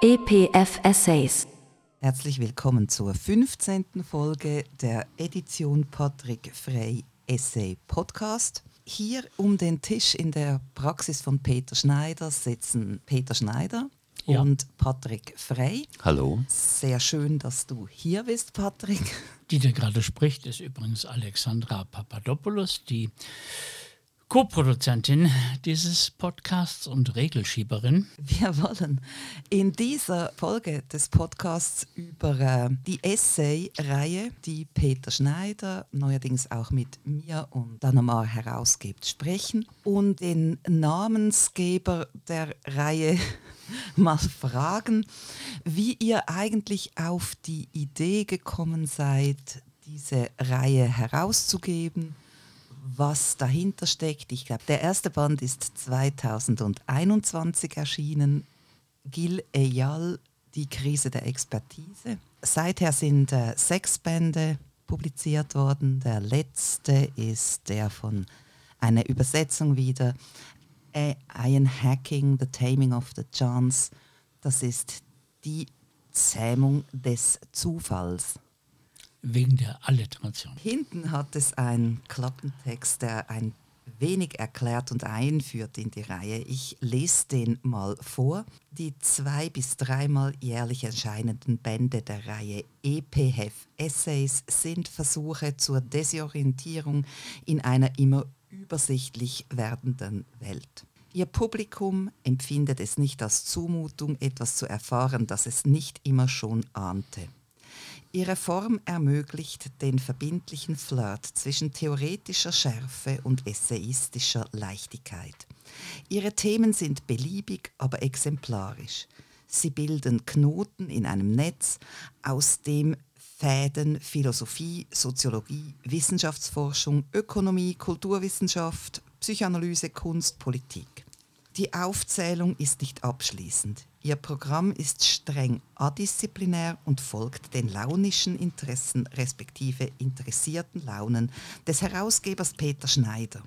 EPF Essays. Herzlich willkommen zur 15. Folge der Edition Patrick Frey Essay Podcast. Hier um den Tisch in der Praxis von Peter Schneider sitzen Peter Schneider Ja. und Patrick Frey. Hallo. Sehr schön, dass du hier bist, Patrick. Die, der gerade spricht, ist übrigens Alexandra Papadopoulos, die Co-Produzentin dieses Podcasts und Regelschieberin. Wir wollen in dieser Folge des Podcasts über äh, die Essay-Reihe, die Peter Schneider neuerdings auch mit mir und Danomar herausgibt, sprechen und den Namensgeber der Reihe mal fragen, wie ihr eigentlich auf die Idee gekommen seid, diese Reihe herauszugeben was dahinter steckt. Ich glaube, der erste Band ist 2021 erschienen. Gil Eyal, die Krise der Expertise. Seither sind äh, sechs Bände publiziert worden. Der letzte ist der von einer Übersetzung wieder. Äh, Iron Hacking, The Taming of the Chance. Das ist die Zähmung des Zufalls. Wegen der Alliteration. Hinten hat es einen Klappentext, der ein wenig erklärt und einführt in die Reihe. Ich lese den mal vor. Die zwei bis dreimal jährlich erscheinenden Bände der Reihe EPF Essays sind Versuche zur Desorientierung in einer immer übersichtlich werdenden Welt. Ihr Publikum empfindet es nicht als Zumutung, etwas zu erfahren, das es nicht immer schon ahnte. Ihre Form ermöglicht den verbindlichen Flirt zwischen theoretischer Schärfe und essayistischer Leichtigkeit. Ihre Themen sind beliebig, aber exemplarisch. Sie bilden Knoten in einem Netz, aus dem Fäden Philosophie, Soziologie, Wissenschaftsforschung, Ökonomie, Kulturwissenschaft, Psychoanalyse, Kunst, Politik. Die Aufzählung ist nicht abschließend. Ihr Programm ist streng adisziplinär und folgt den launischen Interessen respektive interessierten Launen des Herausgebers Peter Schneider.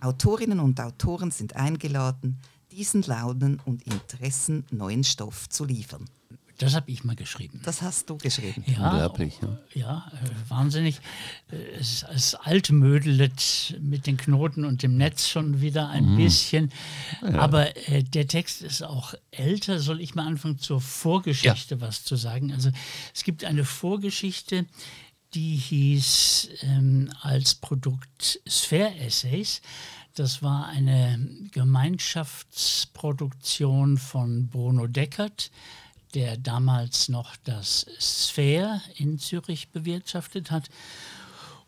Autorinnen und Autoren sind eingeladen, diesen Launen und Interessen neuen Stoff zu liefern. Das habe ich mal geschrieben. Das hast du geschrieben. Ja, Unglaublich, ja. Ja, äh, wahnsinnig. Äh, Es, es altmödelt mit den Knoten und dem Netz schon wieder ein bisschen. Aber äh, der Text ist auch älter. Soll ich mal anfangen zur Vorgeschichte was zu sagen? Also es gibt eine Vorgeschichte, die hieß ähm, als Produkt Sphere Essays. Das war eine Gemeinschaftsproduktion von Bruno Deckert, der damals noch das Sphere in Zürich bewirtschaftet hat.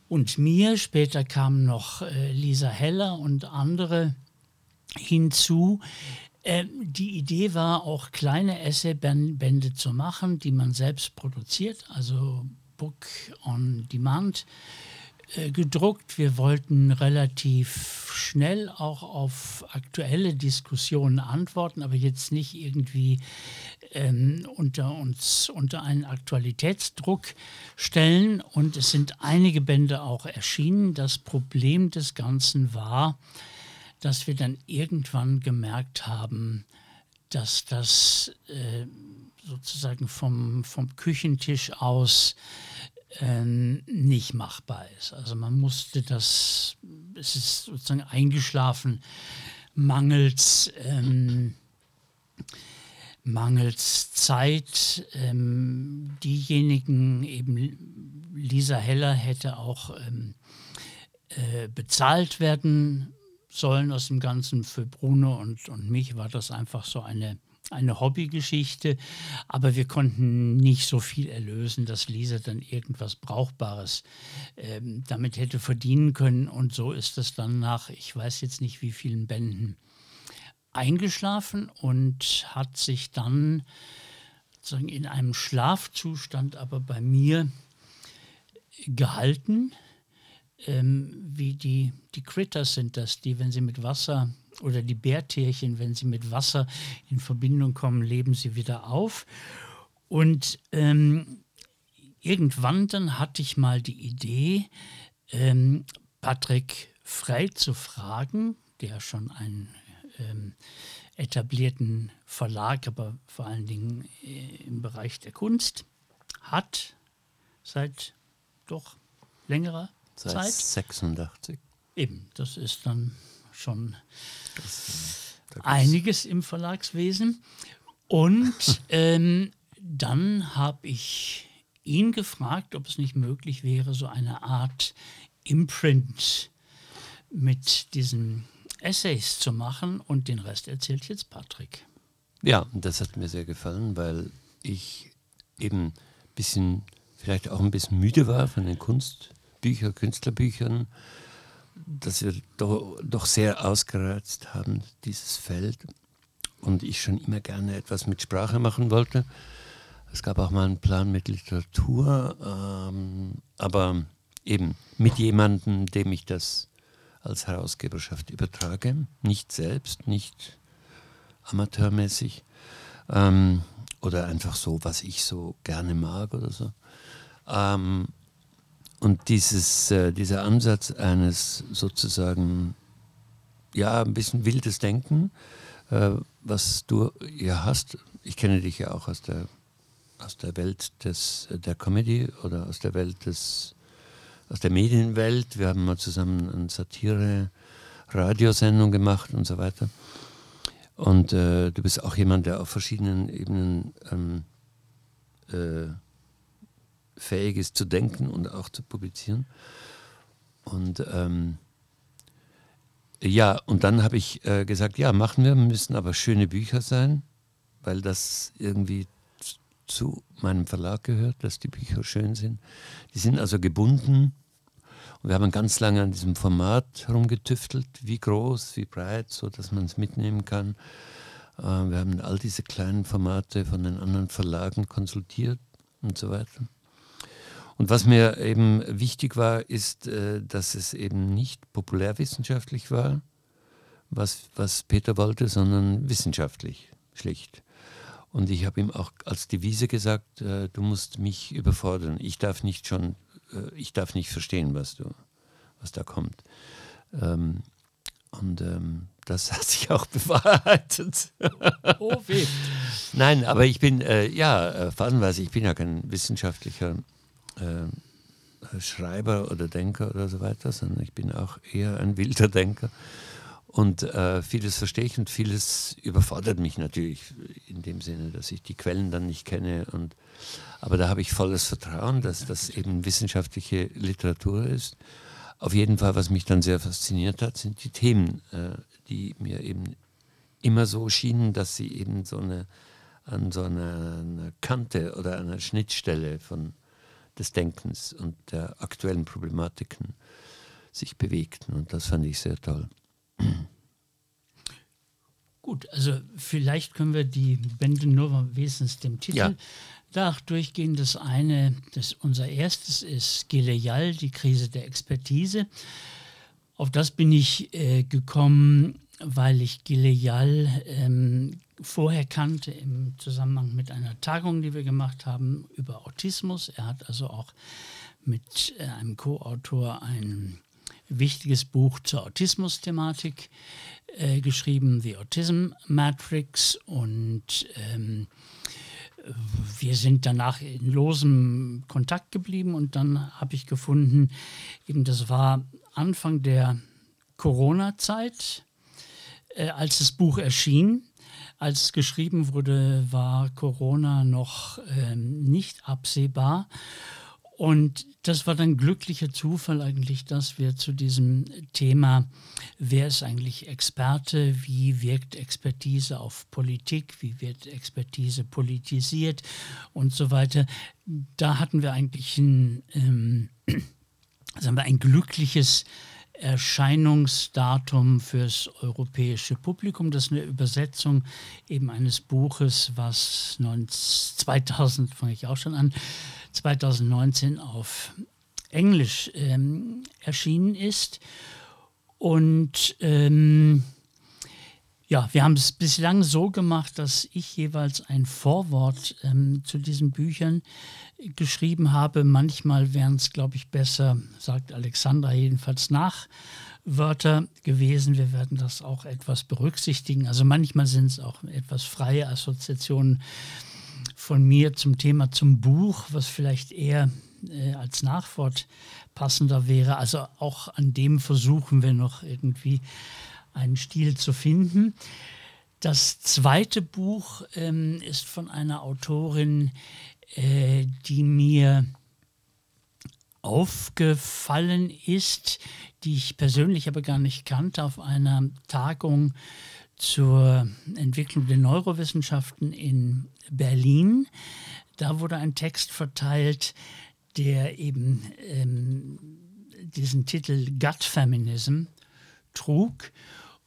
Und mir, später kamen noch äh, Lisa Heller und andere hinzu. Äh, die Idee war auch kleine Essaybände zu machen, die man selbst produziert, also Book on Demand äh, gedruckt. Wir wollten relativ schnell auch auf aktuelle Diskussionen antworten, aber jetzt nicht irgendwie ähm, unter uns unter einen Aktualitätsdruck stellen. Und es sind einige Bände auch erschienen. Das Problem des Ganzen war, dass wir dann irgendwann gemerkt haben, dass das äh, sozusagen vom, vom Küchentisch aus nicht machbar ist. Also man musste das, es ist sozusagen eingeschlafen, mangels, ähm, mangels Zeit. Ähm, diejenigen, eben Lisa Heller hätte auch ähm, äh, bezahlt werden sollen aus dem Ganzen. Für Bruno und, und mich war das einfach so eine, eine Hobbygeschichte. Aber wir konnten nicht so viel erlösen, dass Lisa dann irgendwas Brauchbares ähm, damit hätte verdienen können. Und so ist es dann nach, ich weiß jetzt nicht wie vielen Bänden, eingeschlafen und hat sich dann sozusagen in einem Schlafzustand aber bei mir gehalten ähm, wie die, die Critters sind das, die, wenn sie mit Wasser oder die Bärtierchen, wenn sie mit Wasser in Verbindung kommen, leben sie wieder auf. Und ähm, irgendwann dann hatte ich mal die Idee, ähm, Patrick Frey zu fragen, der schon ein ähm, etablierten Verlag, aber vor allen Dingen äh, im Bereich der Kunst, hat seit doch längerer Seit Zeit. 86. Eben, das ist dann schon gibt's- einiges im Verlagswesen. Und ähm, dann habe ich ihn gefragt, ob es nicht möglich wäre, so eine Art Imprint mit diesen Essays zu machen. Und den Rest erzählt jetzt Patrick. Ja, und das hat mir sehr gefallen, weil ich eben ein bisschen, vielleicht auch ein bisschen müde war von den Kunstbüchern, Künstlerbüchern, dass wir doch, doch sehr ausgereizt haben, dieses Feld. Und ich schon immer gerne etwas mit Sprache machen wollte. Es gab auch mal einen Plan mit Literatur, ähm, aber eben mit jemandem, dem ich das als Herausgeberschaft übertrage. Nicht selbst, nicht amateurmäßig ähm, oder einfach so, was ich so gerne mag oder so. Ähm, und dieses, äh, dieser Ansatz eines sozusagen, ja, ein bisschen wildes Denken, äh, was du ja hast, ich kenne dich ja auch aus der, aus der Welt des, der Comedy oder aus der Welt des, aus der Medienwelt. Wir haben mal zusammen eine Satire-Radiosendung gemacht und so weiter. Und äh, du bist auch jemand, der auf verschiedenen Ebenen ähm, äh, fähig ist zu denken und auch zu publizieren. Und ähm, ja, und dann habe ich äh, gesagt, ja, machen wir, müssen aber schöne Bücher sein, weil das irgendwie zu meinem Verlag gehört, dass die Bücher schön sind. Die sind also gebunden. Und wir haben ganz lange an diesem Format rumgetüftelt, wie groß, wie breit, so dass man es mitnehmen kann. Äh, wir haben all diese kleinen Formate von den anderen Verlagen konsultiert und so weiter. Und was mir eben wichtig war, ist, äh, dass es eben nicht populärwissenschaftlich war, was, was Peter wollte, sondern wissenschaftlich, schlicht. Und ich habe ihm auch als Devise gesagt, äh, du musst mich überfordern. Ich darf nicht schon, äh, ich darf nicht verstehen, was du, was da kommt. Ähm, und ähm, das hat sich auch bewahrheitet. Oh, weh. Nein, aber ich bin, äh, ja, phasenweise, ich bin ja kein wissenschaftlicher äh, Schreiber oder Denker oder so weiter, sondern ich bin auch eher ein wilder Denker. Und äh, vieles verstehe ich und vieles überfordert mich natürlich in dem Sinne, dass ich die Quellen dann nicht kenne. Und, aber da habe ich volles Vertrauen, dass das eben wissenschaftliche Literatur ist. Auf jeden Fall, was mich dann sehr fasziniert hat, sind die Themen, äh, die mir eben immer so schienen, dass sie eben so eine, an so einer, einer Kante oder einer Schnittstelle von, des Denkens und der aktuellen Problematiken sich bewegten. Und das fand ich sehr toll. Gut, also vielleicht können wir die Bände nur wenigstens dem Titel Ja. nach durchgehen. Das eine, das unser erstes ist Gileal, die Krise der Expertise. Auf das bin ich äh, gekommen, weil ich Gileal ähm, vorher kannte im Zusammenhang mit einer Tagung, die wir gemacht haben über Autismus. Er hat also auch mit äh, einem Co-Autor ein wichtiges Buch zur Autismus-Thematik äh, geschrieben, The Autism Matrix. Und ähm, wir sind danach in losem Kontakt geblieben und dann habe ich gefunden, eben das war Anfang der Corona-Zeit, äh, als das Buch erschien. Als es geschrieben wurde, war Corona noch ähm, nicht absehbar. Und das war dann glücklicher Zufall eigentlich, dass wir zu diesem Thema, wer ist eigentlich Experte, wie wirkt Expertise auf Politik, wie wird Expertise politisiert und so weiter, da hatten wir eigentlich ein, ähm, sagen wir, ein glückliches Erscheinungsdatum fürs europäische Publikum. Das ist eine Übersetzung eben eines Buches, was 19, 2000, fange ich auch schon an, 2019 auf Englisch ähm, erschienen ist. Und ähm, ja, wir haben es bislang so gemacht, dass ich jeweils ein Vorwort ähm, zu diesen Büchern geschrieben habe. Manchmal wären es, glaube ich, besser, sagt Alexandra jedenfalls nach Wörter gewesen. Wir werden das auch etwas berücksichtigen. Also manchmal sind es auch etwas freie Assoziationen von mir zum Thema zum Buch, was vielleicht eher äh, als Nachwort passender wäre. Also auch an dem versuchen wir noch irgendwie einen Stil zu finden. Das zweite Buch ähm, ist von einer Autorin, äh, die mir aufgefallen ist, die ich persönlich aber gar nicht kannte, auf einer Tagung zur Entwicklung der Neurowissenschaften in Berlin. Da wurde ein Text verteilt, der eben ähm, diesen Titel Gut Feminism trug.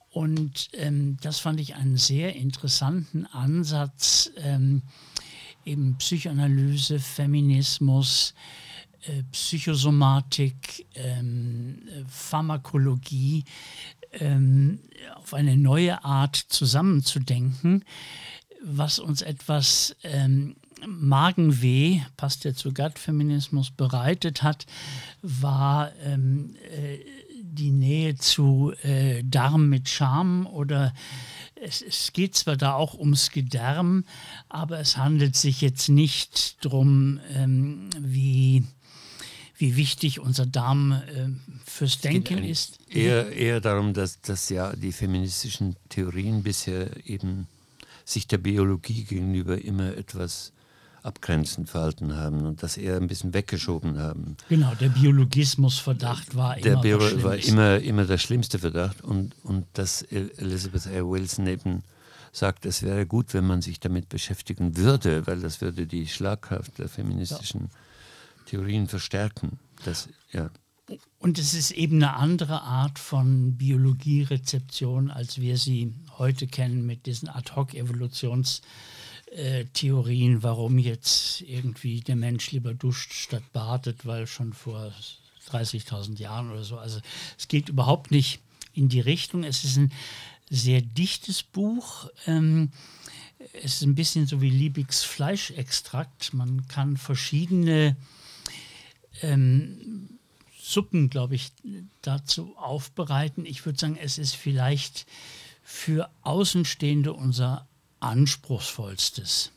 Und ähm, das fand ich einen sehr interessanten Ansatz, ähm, eben Psychoanalyse, Feminismus, äh, Psychosomatik, ähm, Pharmakologie ähm, auf eine neue Art zusammenzudenken, was uns etwas ähm, Magenweh, passt ja zu Gut-Feminismus, bereitet hat, war ähm, äh, die Nähe zu äh, Darm mit Scham oder es, es, geht zwar da auch ums Gedärm, aber es handelt sich jetzt nicht darum, ähm, wie wie wichtig unser Darm äh, fürs Denken ist. Eher, eher darum, dass, dass ja die feministischen Theorien bisher eben sich der Biologie gegenüber immer etwas abgrenzend verhalten haben und das eher ein bisschen weggeschoben haben. Genau, der Biologismusverdacht war der immer Bio war immer, immer der schlimmste Verdacht und, und dass Elizabeth A. Wilson eben sagt, es wäre gut, wenn man sich damit beschäftigen würde, weil das würde die Schlagkraft der feministischen ja. Theorien verstärken. Das, ja. Und es ist eben eine andere Art von Biologierezeption, als wir sie heute kennen mit diesen Ad-hoc-Evolutionstheorien, warum jetzt irgendwie der Mensch lieber duscht statt badet, weil schon vor 30.000 Jahren oder so. Also es geht überhaupt nicht in die Richtung. Es ist ein sehr dichtes Buch. Ähm, es ist ein bisschen so wie Liebigs Fleischextrakt. Man kann verschiedene ähm, Suppen, glaube ich, dazu aufbereiten. Ich würde sagen, es ist vielleicht für Außenstehende unser anspruchsvollstes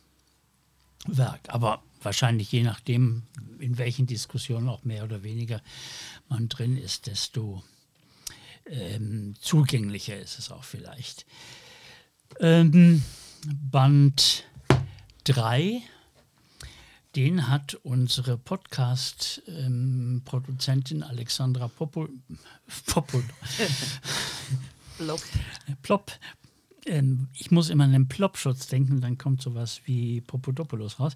Werk. Aber wahrscheinlich je nachdem, in welchen Diskussionen auch mehr oder weniger man drin ist, desto ähm, zugänglicher ist es auch vielleicht. Ähm, Band 3 den hat unsere Podcast-Produzentin ähm, Alexandra Popol, Popol Plop. Ähm, ich muss immer an den Plop-Schutz denken, dann kommt sowas wie Popodopoulos raus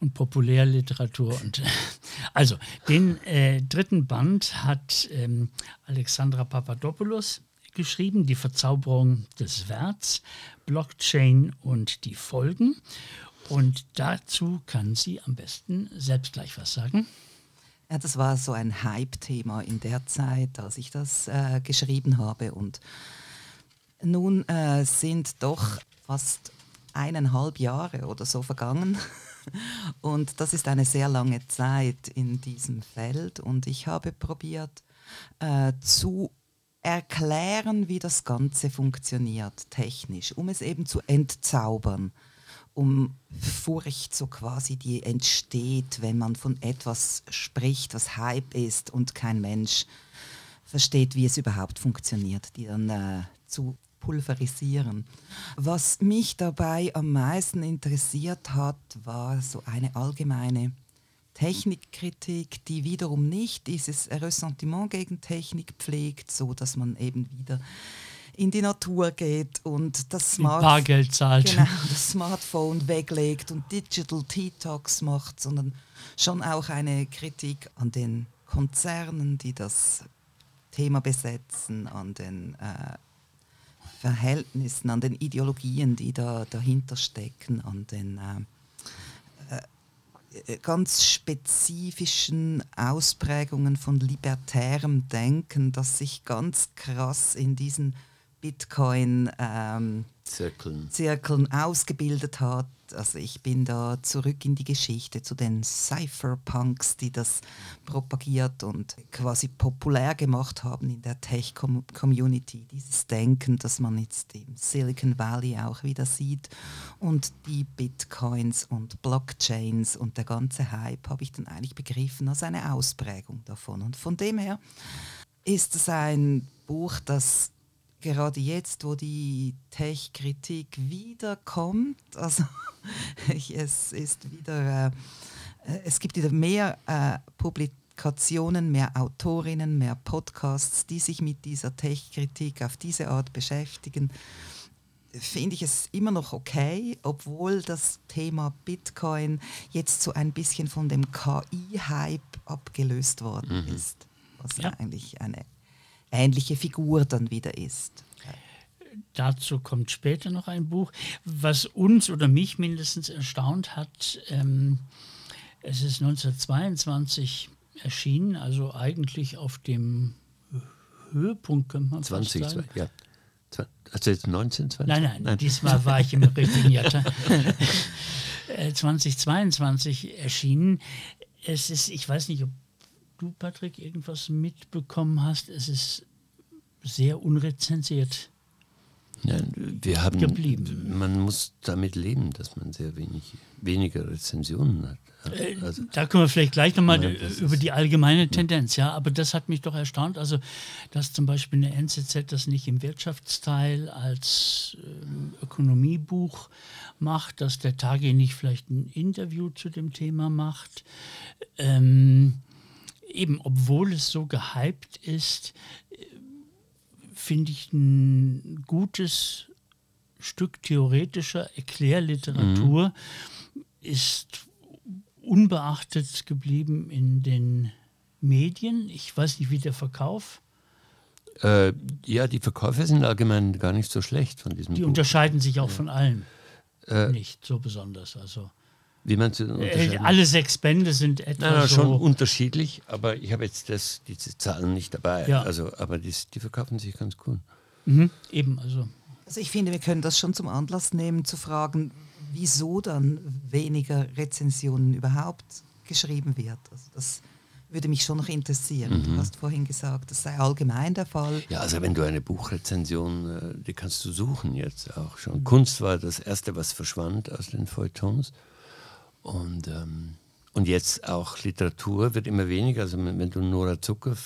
und Populärliteratur. Und, also, den äh, dritten Band hat ähm, Alexandra Papadopoulos geschrieben, die Verzauberung des Werts, Blockchain und die Folgen. Und dazu kann sie am besten selbst gleich was sagen. Ja, das war so ein Hype-Thema in der Zeit, als ich das äh, geschrieben habe. Und nun äh, sind doch fast eineinhalb Jahre oder so vergangen. Und das ist eine sehr lange Zeit in diesem Feld. Und ich habe probiert äh, zu erklären, wie das Ganze funktioniert, technisch, um es eben zu entzaubern um Furcht so quasi, die entsteht, wenn man von etwas spricht, was Hype ist und kein Mensch versteht, wie es überhaupt funktioniert, die dann äh, zu pulverisieren. Was mich dabei am meisten interessiert hat, war so eine allgemeine Technikkritik, die wiederum nicht dieses Ressentiment gegen Technik pflegt, so dass man eben wieder in die Natur geht und das, Smart Bargeld zahlt. Genau, das Smartphone weglegt und Digital Detox macht, sondern schon auch eine Kritik an den Konzernen, die das Thema besetzen, an den äh, Verhältnissen, an den Ideologien, die da dahinter stecken, an den äh, äh, ganz spezifischen Ausprägungen von libertärem Denken, das sich ganz krass in diesen Bitcoin ähm, ausgebildet hat. Also ich bin da zurück in die Geschichte zu den Cypherpunks, die das propagiert und quasi populär gemacht haben in der Tech-Community. Dieses Denken, das man jetzt im Silicon Valley auch wieder sieht. Und die Bitcoins und Blockchains und der ganze Hype habe ich dann eigentlich begriffen als eine Ausprägung davon. Und von dem her ist es ein Buch, das gerade jetzt, wo die Tech-Kritik wiederkommt, also es ist wieder, äh, es gibt wieder mehr äh, Publikationen, mehr Autorinnen, mehr Podcasts, die sich mit dieser Tech-Kritik auf diese Art beschäftigen finde ich es immer noch okay, obwohl das Thema Bitcoin jetzt so ein bisschen von dem KI-Hype abgelöst worden mhm. ist, was ja. eigentlich eine ähnliche Figur dann wieder ist. Dazu kommt später noch ein Buch, was uns oder mich mindestens erstaunt hat. Ähm, es ist 1922 erschienen, also eigentlich auf dem Höhepunkt, könnte man 20, sagen. ja. Also jetzt 19, 20? Nein, nein, nein. diesmal war ich im richtigen Jahr. 2022 erschienen. Es ist, ich weiß nicht, ob du, Patrick, irgendwas mitbekommen hast, es ist sehr unrezensiert. Ja, wir haben, geblieben. Man muss damit leben, dass man sehr wenig, weniger Rezensionen hat. Äh, also, da können wir vielleicht gleich nochmal über die allgemeine Tendenz, ja, aber das hat mich doch erstaunt, also dass zum Beispiel eine NZZ das nicht im Wirtschaftsteil als äh, Ökonomiebuch macht, dass der Tage nicht vielleicht ein Interview zu dem Thema macht. Ähm, eben, obwohl es so gehypt ist, finde ich ein gutes Stück theoretischer Erklärliteratur mhm. ist unbeachtet geblieben in den Medien. Ich weiß nicht, wie der Verkauf. Äh, ja, die Verkäufe sind allgemein gar nicht so schlecht von diesem Die Buch. unterscheiden sich auch ja. von allen äh, nicht so besonders. Also wie meinst du äh, Alle sechs Bände sind etwa nein, nein, so schon unterschiedlich, aber ich habe jetzt das, diese Zahlen nicht dabei. Ja. Also, aber die, die verkaufen sich ganz cool. Mhm, eben, also. Also ich finde, wir können das schon zum Anlass nehmen, zu fragen, wieso dann weniger Rezensionen überhaupt geschrieben wird. Also das würde mich schon noch interessieren. Mhm. Du hast vorhin gesagt, das sei allgemein der Fall. Ja, also wenn du eine Buchrezension, äh, die kannst du suchen jetzt auch schon. Mhm. Kunst war das Erste, was verschwand aus den Feuilletons. Und, ähm, und jetzt auch Literatur wird immer weniger. Also wenn du Nora Zucker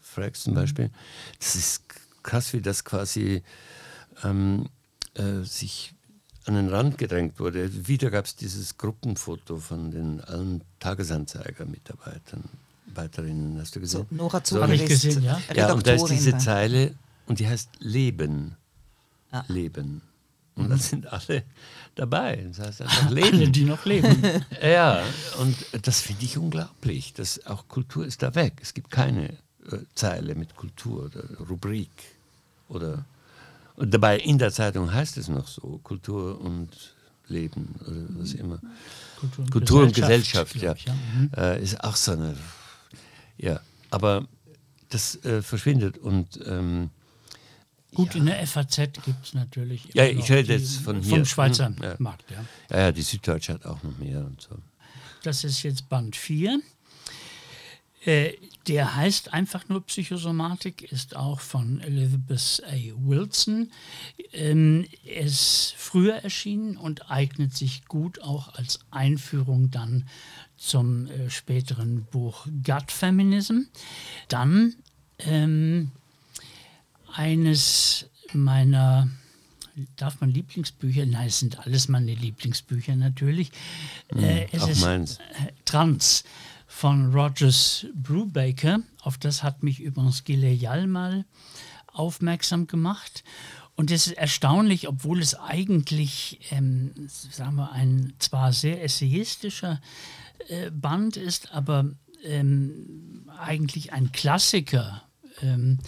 fragst zum mhm. Beispiel, das ist krass, wie das quasi ähm, äh, sich an den Rand gedrängt wurde. Wieder gab es dieses Gruppenfoto von den allen Tagesanzeiger-Mitarbeitern, Arbeiterinnen, hast du gesehen? So, Nora Zucker so, ich gesehen, ja. Ja, und da ist diese Zeile und die heißt Leben. Ah. Leben. Und mhm. da sind alle dabei. Das heißt einfach leben. Alle, die noch leben. ja, und das finde ich unglaublich. Das, auch Kultur ist da weg. Es gibt keine äh, Zeile mit Kultur oder Rubrik. Oder, und dabei in der Zeitung heißt es noch so, Kultur und Leben oder was immer. Kultur und Kultur Gesellschaft, und Gesellschaft ja. Ich, ja. Mhm. Äh, ist auch so eine. Ja, aber das äh, verschwindet und ähm, Gut, ja. in der FAZ gibt es natürlich. Ja, ich rede jetzt von hier. Vom Schweizer hm, ja. Markt, ja. ja. Ja, die Süddeutsche hat auch noch mehr und so. Das ist jetzt Band 4. Äh, der heißt einfach nur Psychosomatik, ist auch von Elizabeth A. Wilson. Ähm, ist früher erschienen und eignet sich gut auch als Einführung dann zum äh, späteren Buch Gut Feminism. Dann ähm, eines meiner, darf man Lieblingsbücher? Nein, es sind alles meine Lieblingsbücher natürlich. Mhm, äh, es auch ist meins. Äh, Trans von Rogers Brubaker. Auf das hat mich übrigens Gileyal mal aufmerksam gemacht. Und es ist erstaunlich, obwohl es eigentlich, ähm, sagen wir, ein zwar sehr essayistischer äh, Band ist, aber ähm, eigentlich ein Klassiker. Ähm,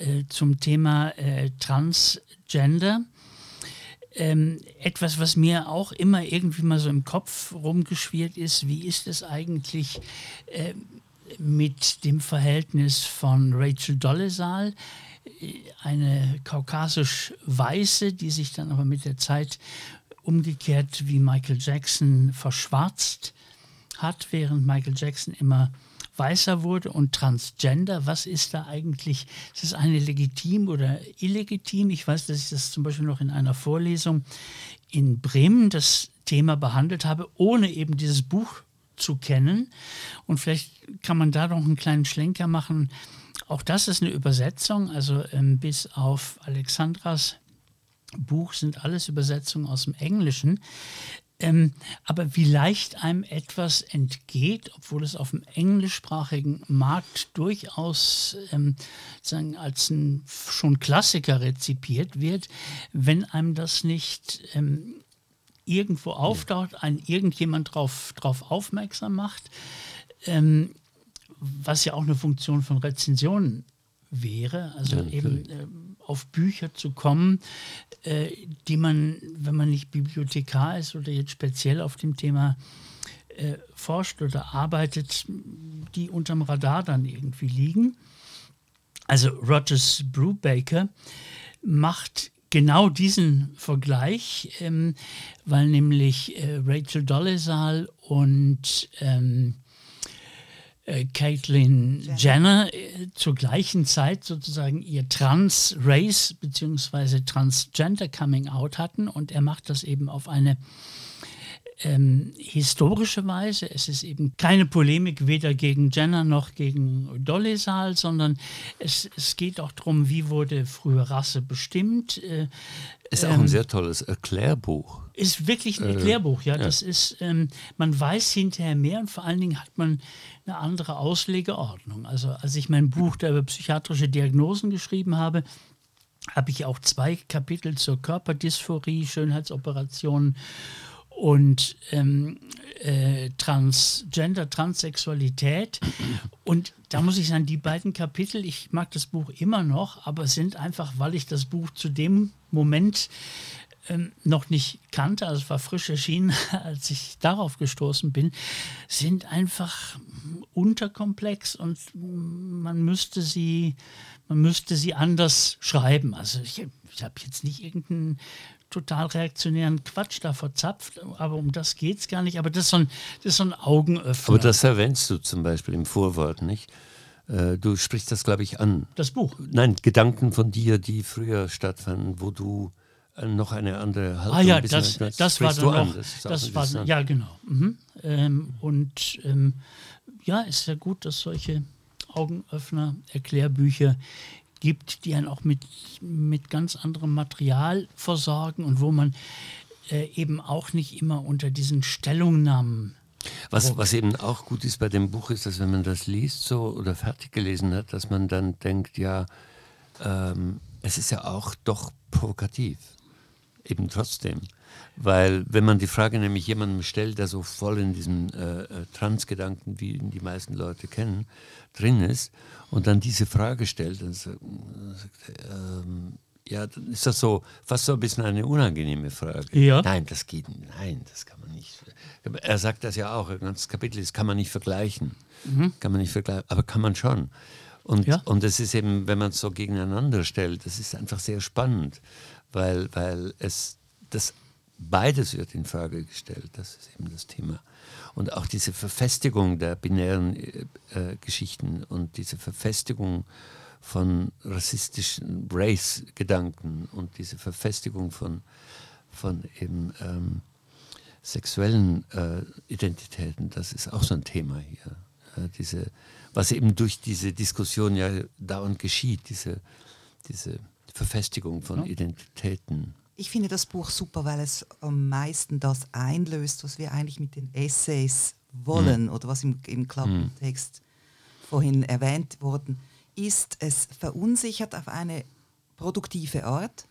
äh, zum Thema äh, Transgender. Ähm, etwas, was mir auch immer irgendwie mal so im Kopf rumgeschwirrt ist, wie ist es eigentlich äh, mit dem Verhältnis von Rachel Dollezal, eine kaukasisch-weiße, die sich dann aber mit der Zeit umgekehrt wie Michael Jackson verschwarzt hat, während Michael Jackson immer weißer wurde und Transgender, was ist da eigentlich, ist es eine legitim oder illegitim? Ich weiß, dass ich das zum Beispiel noch in einer Vorlesung in Bremen das Thema behandelt habe, ohne eben dieses Buch zu kennen. Und vielleicht kann man da noch einen kleinen Schlenker machen. Auch das ist eine Übersetzung, also ähm, bis auf Alexandras Buch sind alles Übersetzungen aus dem Englischen. Ähm, aber wie leicht einem etwas entgeht, obwohl es auf dem englischsprachigen Markt durchaus ähm, sagen, als ein schon Klassiker rezipiert wird, wenn einem das nicht ähm, irgendwo auftaucht, ein irgendjemand darauf drauf aufmerksam macht, ähm, was ja auch eine Funktion von Rezensionen wäre, also ja, eben auf Bücher zu kommen, äh, die man, wenn man nicht Bibliothekar ist oder jetzt speziell auf dem Thema äh, forscht oder arbeitet, die unterm Radar dann irgendwie liegen. Also Rogers Brubaker macht genau diesen Vergleich, ähm, weil nämlich äh, Rachel Dolezal und ähm, äh, Caitlyn Jenner, Jenner äh, zur gleichen Zeit sozusagen ihr Trans-Race bzw. Transgender-Coming-out hatten und er macht das eben auf eine ähm, historische Weise. Es ist eben keine Polemik weder gegen Jenner noch gegen Dolezal, sondern es, es geht auch darum, wie wurde früher Rasse bestimmt. Äh, ist auch ein ähm, sehr tolles Erklärbuch. Ist wirklich ein äh, Erklärbuch, ja. ja. Das ist, ähm, man weiß hinterher mehr und vor allen Dingen hat man eine andere Auslegeordnung. Also als ich mein Buch da über psychiatrische Diagnosen geschrieben habe, habe ich auch zwei Kapitel zur Körperdysphorie, Schönheitsoperationen und ähm, äh, Transgender, Transsexualität. Und da muss ich sagen, die beiden Kapitel, ich mag das Buch immer noch, aber sind einfach, weil ich das Buch zu dem Moment ähm, noch nicht kannte, also es war frisch erschienen, als ich darauf gestoßen bin, sind einfach unterkomplex und man müsste sie, man müsste sie anders schreiben. Also ich, ich habe jetzt nicht irgendeinen total reaktionären Quatsch da verzapft, aber um das geht es gar nicht. Aber das ist, so ein, das ist so ein Augenöffner. Aber das erwähnst du zum Beispiel im Vorwort, nicht? Äh, du sprichst das, glaube ich, an. Das Buch? Nein, Gedanken von dir, die früher stattfanden, wo du äh, noch eine andere Haltung Ah ja, das, das, das war dann noch, das, das war, ja genau. Mhm. Ähm, und ähm, ja, ist ja gut, dass solche Augenöffner, Erklärbücher gibt, die einen auch mit, mit ganz anderem Material versorgen und wo man äh, eben auch nicht immer unter diesen Stellungnahmen was, was eben auch gut ist bei dem Buch ist, dass wenn man das liest so oder fertig gelesen hat, dass man dann denkt, ja, ähm, es ist ja auch doch provokativ. Eben trotzdem. Weil wenn man die Frage nämlich jemandem stellt, der so voll in diesem äh, äh, Transgedanken, wie ihn die meisten Leute kennen, drin ist und dann diese Frage stellt, dann sagt, ähm, ja, dann ist das so fast so ein bisschen eine unangenehme Frage. Ja. Nein, das geht nein, das kann man nicht. Er sagt das ja auch, ein ganzes Kapitel, das kann man nicht vergleichen. Mhm. Kann man nicht vergleichen, aber kann man schon. Und, ja. und es ist eben, wenn man es so gegeneinander stellt, das ist einfach sehr spannend, weil, weil es das beides wird in Frage gestellt. Das ist eben das Thema. Und auch diese Verfestigung der binären äh, äh, Geschichten und diese Verfestigung von rassistischen Race-Gedanken und diese Verfestigung von, von eben ähm, sexuellen äh, Identitäten, das ist auch so ein Thema hier. Äh, diese, was eben durch diese Diskussion ja dauernd geschieht, diese, diese Verfestigung von ja. Identitäten. Ich finde das Buch super, weil es am meisten das einlöst, was wir eigentlich mit den Essays wollen mhm. oder was im, im Klappentext mhm. vorhin erwähnt worden ist. Es verunsichert auf eine produktive Art.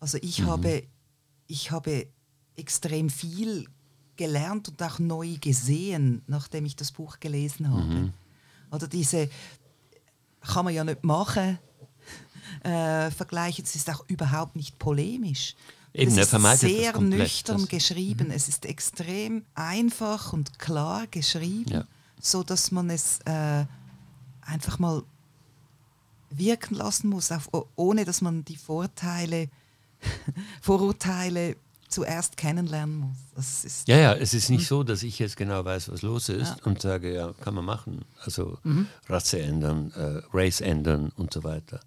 Also ich, mhm. habe, ich habe extrem viel gelernt und auch neu gesehen, nachdem ich das Buch gelesen habe. Mhm. Oder diese kann man ja nicht machen, äh, vergleichen. Es ist auch überhaupt nicht polemisch. Eben, es ist sehr nüchtern das, geschrieben. Mhm. Es ist extrem einfach und klar geschrieben, ja. so dass man es äh, einfach mal wirken lassen muss, auf, ohne dass man die Vorteile, Vorurteile zuerst kennenlernen muss. Ja, ja, es ist nicht so, dass ich jetzt genau weiß, was los ist ja. und sage, ja, kann man machen. Also mhm. Rasse ändern, äh, Race ändern und so weiter.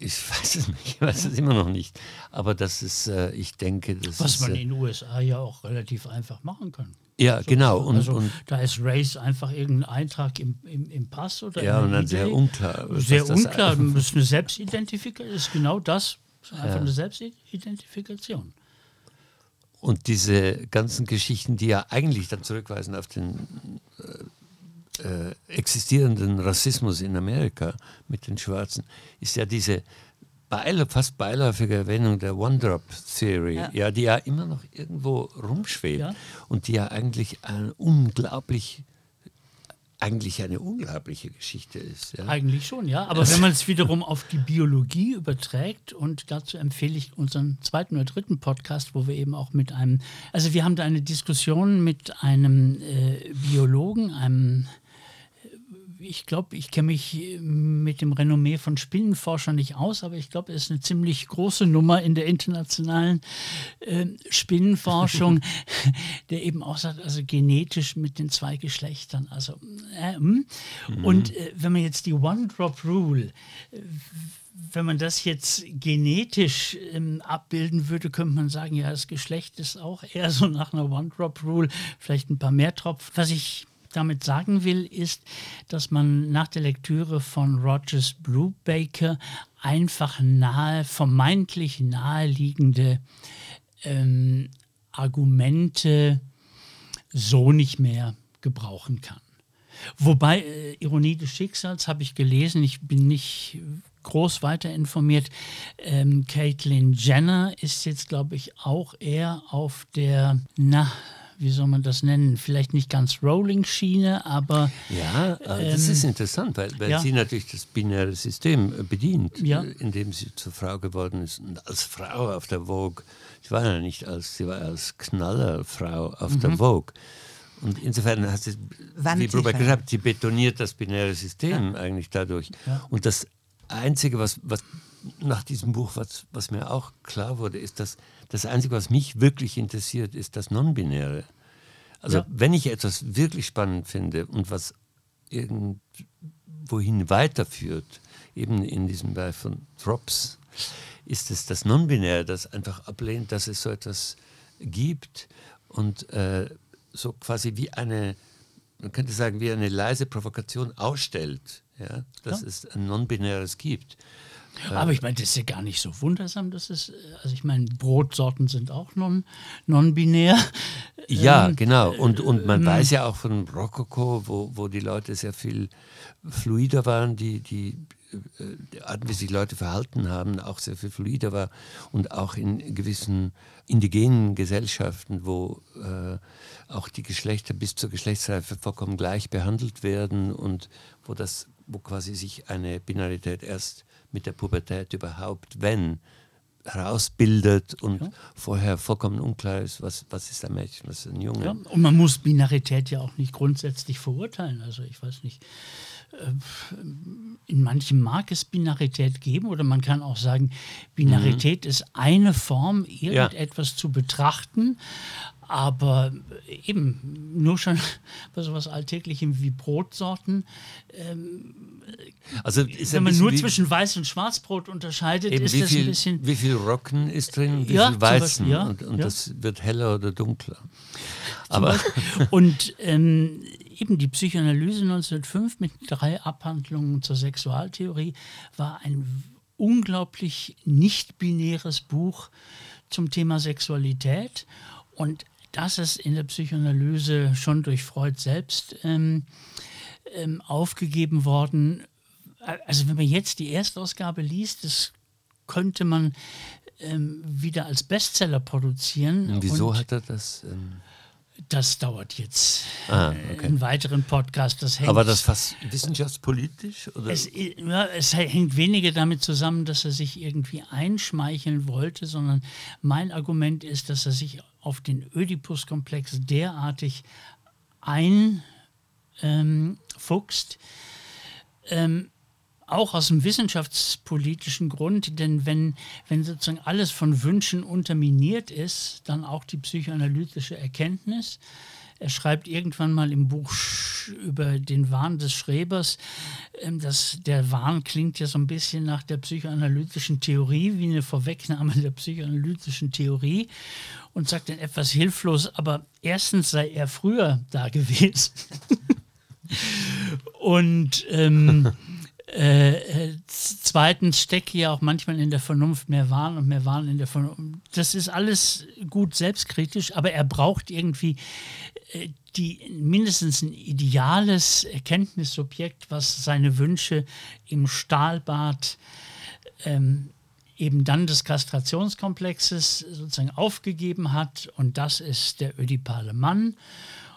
Ich weiß es nicht, ich weiß es immer noch nicht. Aber das ist, äh, ich denke, das Was ist, man äh, in den USA ja auch relativ einfach machen kann. Ja, so, genau. Und, also, und, da ist Race einfach irgendein Eintrag im, im, im Pass oder Ja, und dann sehr unklar. Sehr unklar. Das ist eine Selbstidentifikation, ist genau das. Einfach ja. eine Selbstidentifikation. Und diese ganzen Geschichten, die ja eigentlich dann zurückweisen auf den äh, existierenden Rassismus in Amerika mit den Schwarzen, ist ja diese beile, fast beiläufige Erwähnung der One-Drop-Theory, ja. ja. die ja immer noch irgendwo rumschwebt ja. und die ja eigentlich ein unglaublich eigentlich eine unglaubliche Geschichte ist. Ja? Eigentlich schon, ja. Aber wenn man es wiederum auf die Biologie überträgt, und dazu empfehle ich unseren zweiten oder dritten Podcast, wo wir eben auch mit einem, also wir haben da eine Diskussion mit einem äh, Biologen, einem ich glaube, ich kenne mich äh, mit dem Renommee von Spinnenforschern nicht aus, aber ich glaube, es ist eine ziemlich große Nummer in der internationalen äh, Spinnenforschung, der eben auch sagt, also genetisch mit den zwei Geschlechtern. Also, äh, mhm. Und äh, wenn man jetzt die One-Drop-Rule äh, wenn man das jetzt genetisch ähm, abbilden würde, könnte man sagen, ja, das Geschlecht ist auch eher so nach einer One-Drop-Rule, vielleicht ein paar mehr Tropfen. Was ich damit sagen will, ist, dass man nach der Lektüre von Rogers Brubaker einfach nahe, vermeintlich naheliegende ähm, Argumente so nicht mehr gebrauchen kann. Wobei, äh, Ironie des Schicksals habe ich gelesen, ich bin nicht groß weiter informiert. Ähm, Caitlyn Jenner ist jetzt, glaube ich, auch eher auf der, na, wie soll man das nennen, vielleicht nicht ganz Rolling-Schiene, aber. Ja, äh, das ähm, ist interessant, weil, weil ja. sie natürlich das binäre System äh, bedient, ja. Äh, indem sie zur Frau geworden ist. Und als Frau auf der Vogue, sie war ja nicht als, sie war als Knallerfrau auf mhm. der Vogue. Und insofern hat sie, wie Robert gesagt, sie betoniert das binäre System ja. eigentlich dadurch. Und das Einzige, was, was nach diesem Buch, was, was mir auch klar wurde, ist, dass das Einzige, was mich wirklich interessiert, ist das Non-Binäre. Also ja. wenn ich etwas wirklich spannend finde und was irgendwohin weiterführt, eben in diesem Bereich von Drops, ist es das Non-Binäre, das einfach ablehnt, dass es so etwas gibt und äh, so quasi wie eine, man könnte sagen, wie eine leise Provokation ausstellt, ja, dass ja. es ein Non-Binäres gibt. Aber ich meine, das ist ja gar nicht so wundersam, dass es, also ich meine, Brotsorten sind auch non, non-binär. Ja, ähm, genau. Und, und man ähm, weiß ja auch von Rokoko, wo, wo die Leute sehr viel fluider waren, die, die, äh, Art, wie sich Leute verhalten haben, auch sehr viel fluider war. Und auch in gewissen indigenen Gesellschaften, wo äh, auch die Geschlechter bis zur Geschlechtsreife vollkommen gleich behandelt werden und wo das, wo quasi sich eine Binarität erst mit der Pubertät überhaupt, wenn, herausbildet und ja. vorher vollkommen unklar ist, was, was ist ein Mädchen, was ist ein Junge. Ja, und man muss Binarität ja auch nicht grundsätzlich verurteilen. Also ich weiß nicht, äh, in manchen mag es Binarität geben oder man kann auch sagen, Binarität mhm. ist eine Form, irgendetwas ja. zu betrachten, aber eben nur schon bei sowas Alltäglichem wie Brotsorten. Ähm, also wenn man nur zwischen Weiß und Schwarzbrot unterscheidet, ist das viel, ein bisschen. Wie viel Rocken ist drin, wie ja, viel Weizen ja, und, und ja. das wird heller oder dunkler. Aber und ähm, eben die Psychoanalyse 1905 mit drei Abhandlungen zur Sexualtheorie war ein unglaublich nicht-binäres Buch zum Thema Sexualität. Und das ist in der Psychoanalyse schon durch Freud selbst ähm, ähm, aufgegeben worden. Also wenn man jetzt die Erstausgabe liest, das könnte man ähm, wieder als Bestseller produzieren. Und wieso Und hat er das? Ähm das dauert jetzt ah, okay. einen weiteren Podcast. Das hängt, Aber das fast wissenschaftspolitisch? Oder? Es, ja, es hängt weniger damit zusammen, dass er sich irgendwie einschmeicheln wollte, sondern mein Argument ist, dass er sich auf den Oedipus-Komplex derartig einfuchst, ähm, ähm, auch aus dem wissenschaftspolitischen Grund, denn wenn, wenn sozusagen alles von Wünschen unterminiert ist, dann auch die psychoanalytische Erkenntnis. Er schreibt irgendwann mal im Buch über den Wahn des Schrebers, ähm, dass der Wahn klingt ja so ein bisschen nach der psychoanalytischen Theorie, wie eine Vorwegnahme der psychoanalytischen Theorie und sagt dann etwas hilflos, aber erstens sei er früher da gewesen. und ähm, äh, zweitens stecke ja auch manchmal in der Vernunft mehr Wahn und mehr Wahn in der Vernunft. Das ist alles gut selbstkritisch, aber er braucht irgendwie die, mindestens ein ideales Erkenntnissubjekt, was seine Wünsche im Stahlbad ähm, eben dann des Kastrationskomplexes sozusagen aufgegeben hat und das ist der ödipale Mann.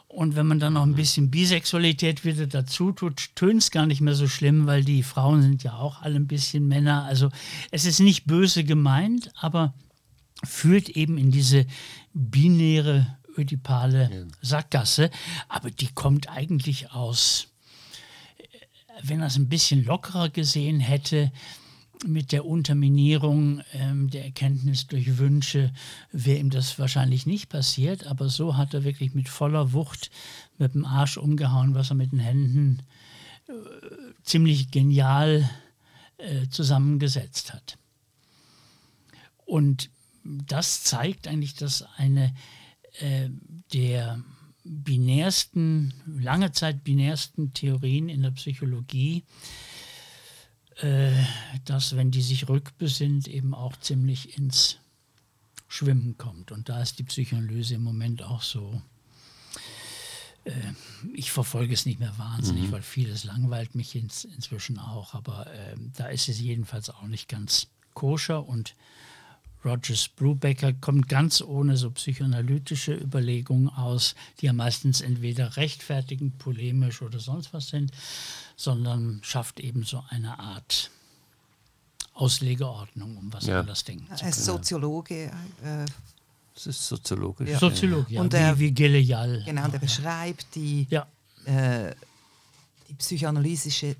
Und wenn man dann noch ein bisschen Bisexualität wieder dazu tut, tönt es gar nicht mehr so schlimm, weil die Frauen sind ja auch alle ein bisschen Männer. Also es ist nicht böse gemeint, aber führt eben in diese binäre, ödipale ja. Sackgasse. Aber die kommt eigentlich aus, wenn er es ein bisschen lockerer gesehen hätte, mit der Unterminierung ähm, der Erkenntnis durch Wünsche wäre ihm das wahrscheinlich nicht passiert, aber so hat er wirklich mit voller Wucht mit dem Arsch umgehauen, was er mit den Händen äh, ziemlich genial äh, zusammengesetzt hat. Und das zeigt eigentlich, dass eine äh, der binärsten, lange Zeit binärsten Theorien in der Psychologie äh, dass, wenn die sich rückbesinnt, eben auch ziemlich ins Schwimmen kommt. Und da ist die Psychoanalyse im Moment auch so. Äh, ich verfolge es nicht mehr wahnsinnig, mhm. weil vieles langweilt mich ins, inzwischen auch, aber äh, da ist es jedenfalls auch nicht ganz koscher und Rogers Brubaker kommt ganz ohne so psychoanalytische Überlegungen aus, die ja meistens entweder rechtfertigend, polemisch oder sonst was sind, sondern schafft eben so eine Art Auslegeordnung, um was ja. das denken zu können. Als Soziologe. Äh, das ist soziologisch. Ja. Soziologe, ja. Und er, wie, wie Gillial. Genau, der beschreibt die ja. äh, die psychoanalytische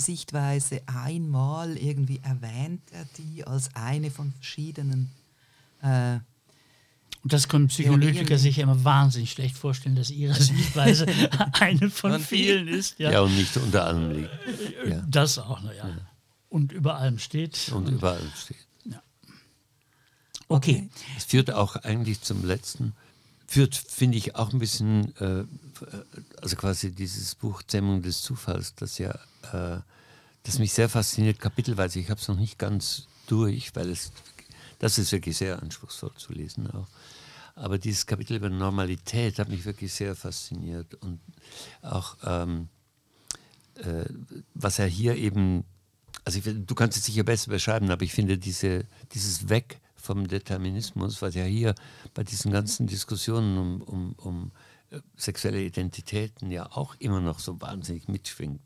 Sichtweise einmal irgendwie erwähnt er die als eine von verschiedenen. Äh, und das können Psychoanalytiker sich immer wahnsinnig schlecht vorstellen, dass ihre Sichtweise eine von vielen ist. Ja. ja, und nicht unter allem liegt. Ja. Das auch, naja. Ja. Und über allem steht. Und, und über allem steht. Ja. Okay. Es führt auch eigentlich zum letzten führt, finde ich, auch ein bisschen, äh, also quasi dieses Buch Zähmung des Zufalls, das ja, äh, das mich sehr fasziniert, kapitelweise. Ich habe es noch nicht ganz durch, weil es, das ist wirklich sehr anspruchsvoll zu lesen auch. Aber dieses Kapitel über Normalität hat mich wirklich sehr fasziniert und auch, ähm, äh, was er hier eben, also ich, du kannst es sicher besser beschreiben, aber ich finde diese, dieses Weg vom Determinismus, was ja hier bei diesen ganzen Diskussionen um, um, um äh, sexuelle Identitäten ja auch immer noch so wahnsinnig mitschwingt,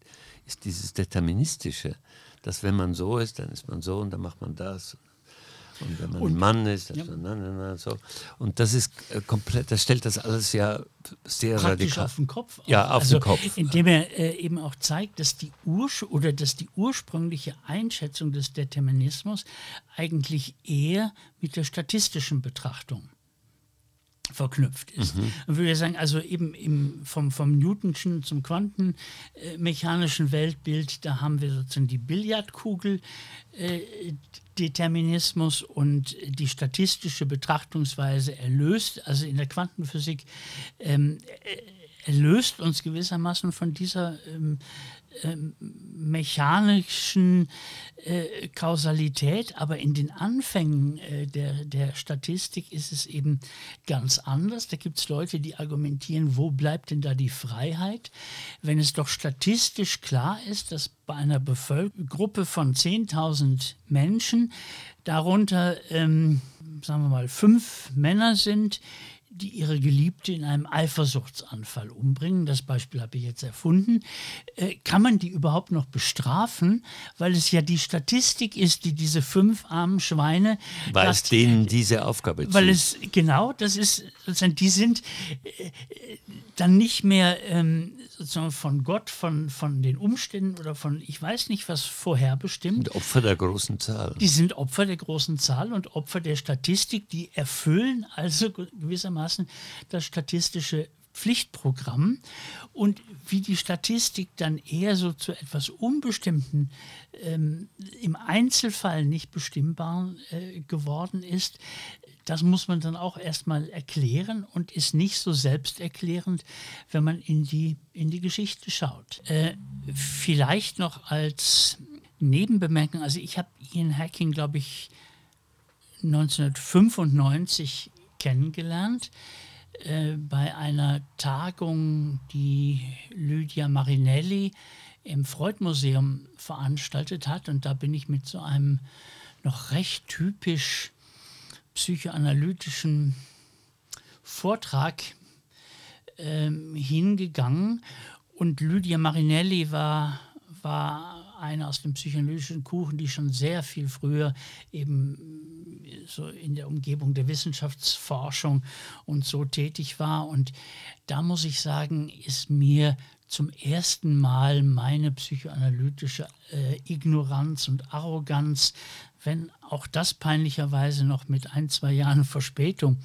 ist dieses Deterministische, dass wenn man so ist, dann ist man so und dann macht man das. Und wenn man und, ein Mann ist, dann ja. na, na, na, so. Und das ist äh, komplett, das stellt das alles ja sehr Praktisch radikal. auf den Kopf. Auf. Ja, auf also, den Kopf. Indem er äh, eben auch zeigt, dass die Ursch oder dass die ursprüngliche Einschätzung des Determinismus eigentlich eher mit der statistischen Betrachtung verknüpft ist. Mhm. Und würde sagen, also eben im, vom, vom Newtonschen zum quantenmechanischen Weltbild, da haben wir sozusagen die Billardkugel, äh, Determinismus und die statistische Betrachtungsweise erlöst, also in der Quantenphysik ähm, erlöst uns gewissermaßen von dieser ähm, mechanischen äh, Kausalität, aber in den Anfängen äh, der, der Statistik ist es eben ganz anders. Da gibt es Leute, die argumentieren, wo bleibt denn da die Freiheit, wenn es doch statistisch klar ist, dass bei einer Bevölker Gruppe von 10.000 Menschen darunter, ähm, sagen wir mal, fünf Männer sind, die ihre Geliebte in einem Eifersuchtsanfall umbringen, das Beispiel habe ich jetzt erfunden, äh, kann man die überhaupt noch bestrafen, weil es ja die Statistik ist, die diese fünf armen Schweine. Weil es denen diese Aufgabe Weil es, genau, das ist, die sind äh, dann nicht mehr ähm, sozusagen von Gott, von, von den Umständen oder von, ich weiß nicht, was vorherbestimmt. Und Opfer der großen Zahl. Die sind Opfer der großen Zahl und Opfer der Statistik, die erfüllen also gewissermaßen das statistische Pflichtprogramm und wie die Statistik dann eher so zu etwas Unbestimmten, ähm, im Einzelfall nicht bestimmbar äh, geworden ist, das muss man dann auch erstmal erklären und ist nicht so selbsterklärend, wenn man in die, in die Geschichte schaut. Äh, vielleicht noch als Nebenbemerkung, also ich habe Ian Hacking, glaube ich, 1995 kennengelernt äh, bei einer Tagung, die Lydia Marinelli im Freud-Museum veranstaltet hat. Und da bin ich mit so einem noch recht typisch psychoanalytischen Vortrag ähm, hingegangen. Und Lydia Marinelli war, war eine aus dem psychoanalytischen Kuchen, die schon sehr viel früher eben so in der Umgebung der Wissenschaftsforschung und so tätig war. Und da muss ich sagen, ist mir zum ersten Mal meine psychoanalytische äh, Ignoranz und Arroganz wenn auch das peinlicherweise noch mit ein, zwei Jahren Verspätung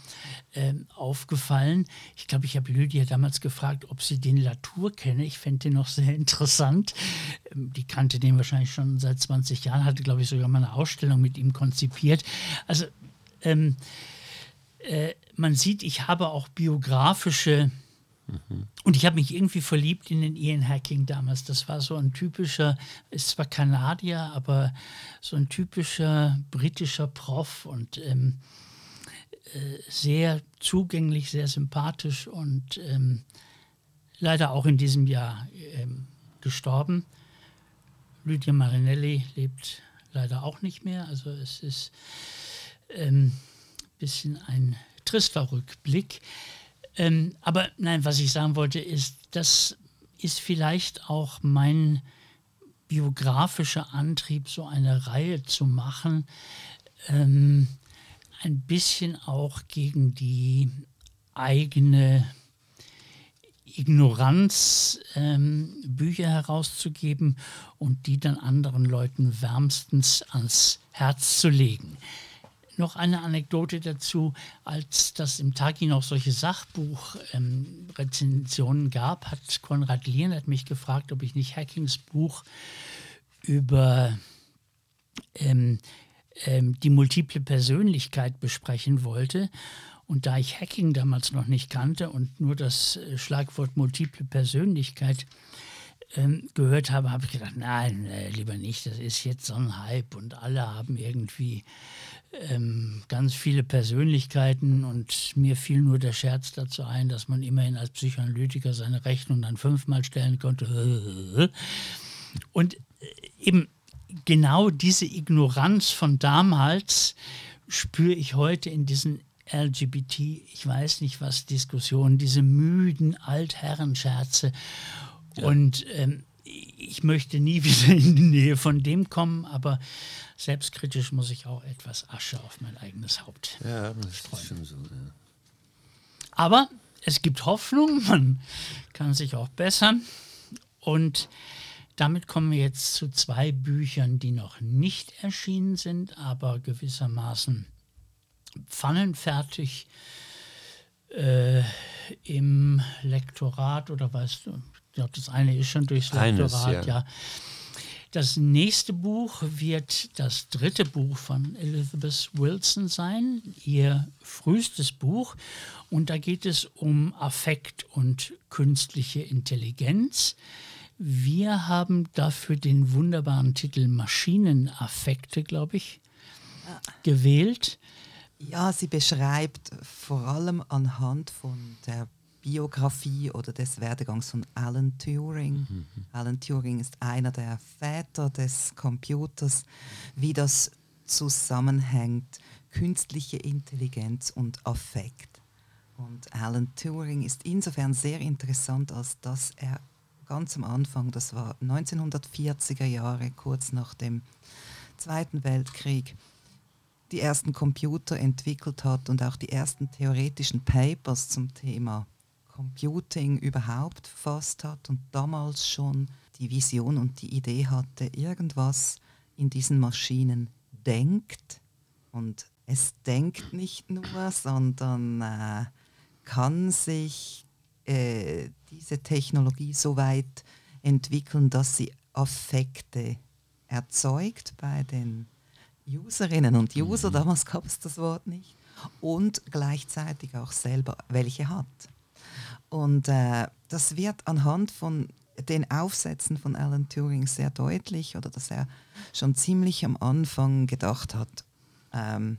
äh, aufgefallen. Ich glaube, ich habe Lydia damals gefragt, ob sie den Latour kenne. Ich fände den noch sehr interessant. Ähm, die kannte den wahrscheinlich schon seit 20 Jahren, hatte, glaube ich, sogar mal eine Ausstellung mit ihm konzipiert. Also ähm, äh, man sieht, ich habe auch biografische und ich habe mich irgendwie verliebt in den Ian Hacking damals. Das war so ein typischer, ist zwar Kanadier, aber so ein typischer britischer Prof und ähm, äh, sehr zugänglich, sehr sympathisch und ähm, leider auch in diesem Jahr ähm, gestorben. Lydia Marinelli lebt leider auch nicht mehr. Also es ist ein ähm, bisschen ein trister Rückblick. Ähm, aber nein, was ich sagen wollte, ist, das ist vielleicht auch mein biografischer Antrieb, so eine Reihe zu machen, ähm, ein bisschen auch gegen die eigene Ignoranz ähm, Bücher herauszugeben und die dann anderen Leuten wärmstens ans Herz zu legen noch eine Anekdote dazu, als das im Tagi noch solche Sachbuchrezensionen ähm, gab, hat Konrad Lienert mich gefragt, ob ich nicht Hackings Buch über ähm, ähm, die multiple Persönlichkeit besprechen wollte. Und da ich Hacking damals noch nicht kannte und nur das äh, Schlagwort multiple Persönlichkeit ähm, gehört habe, habe ich gedacht, nein, äh, lieber nicht, das ist jetzt so ein Hype und alle haben irgendwie ähm, ganz viele Persönlichkeiten und mir fiel nur der Scherz dazu ein, dass man immerhin als Psychoanalytiker seine Rechnung dann fünfmal stellen konnte. Und äh, eben genau diese Ignoranz von damals spüre ich heute in diesen LGBT, ich weiß nicht was, Diskussionen, diese müden Altherrenscherze. Ja. Und ähm, ich möchte nie wieder in die Nähe von dem kommen, aber selbstkritisch muss ich auch etwas Asche auf mein eigenes Haupt ja, das streuen. Ist schon so, ja. Aber es gibt Hoffnung, man kann sich auch bessern. Und damit kommen wir jetzt zu zwei Büchern, die noch nicht erschienen sind, aber gewissermaßen pfannenfertig äh, im Lektorat oder weißt du, ich glaube, das eine ist schon durchs Lektorat, Eines, ja. ja. Das nächste Buch wird das dritte Buch von Elizabeth Wilson sein, ihr frühestes Buch. Und da geht es um Affekt und künstliche Intelligenz. Wir haben dafür den wunderbaren Titel Maschinenaffekte, glaube ich, gewählt. Ja, sie beschreibt vor allem anhand von der Biografie oder des Werdegangs von Alan Turing. Mhm. Alan Turing ist einer der Väter des Computers, wie das zusammenhängt, künstliche Intelligenz und Affekt. Und Alan Turing ist insofern sehr interessant, als dass er ganz am Anfang, das war 1940er Jahre, kurz nach dem Zweiten Weltkrieg, die ersten Computer entwickelt hat und auch die ersten theoretischen Papers zum Thema Computing überhaupt verfasst hat und damals schon die Vision und die Idee hatte, irgendwas in diesen Maschinen denkt und es denkt nicht nur, sondern äh, kann sich äh, diese Technologie so weit entwickeln, dass sie Affekte erzeugt bei den Userinnen und User, mhm. damals gab es das Wort nicht, und gleichzeitig auch selber welche hat. Und äh, das wird anhand von den Aufsätzen von Alan Turing sehr deutlich, oder dass er schon ziemlich am Anfang gedacht hat, ähm,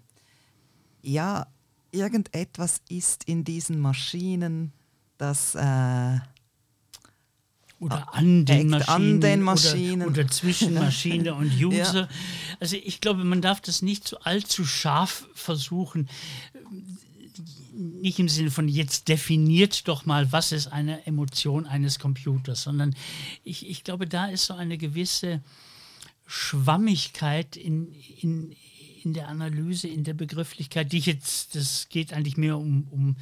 ja, irgendetwas ist in diesen Maschinen, das äh, oder an den Maschinen, an den Maschinen. Oder, oder zwischen Maschine und User. Ja. Also ich glaube, man darf das nicht so allzu scharf versuchen. Nicht im Sinne von jetzt definiert doch mal, was ist eine Emotion eines Computers, sondern ich, ich glaube, da ist so eine gewisse Schwammigkeit in, in, in der Analyse, in der Begrifflichkeit, die ich jetzt, das geht eigentlich mehr um, um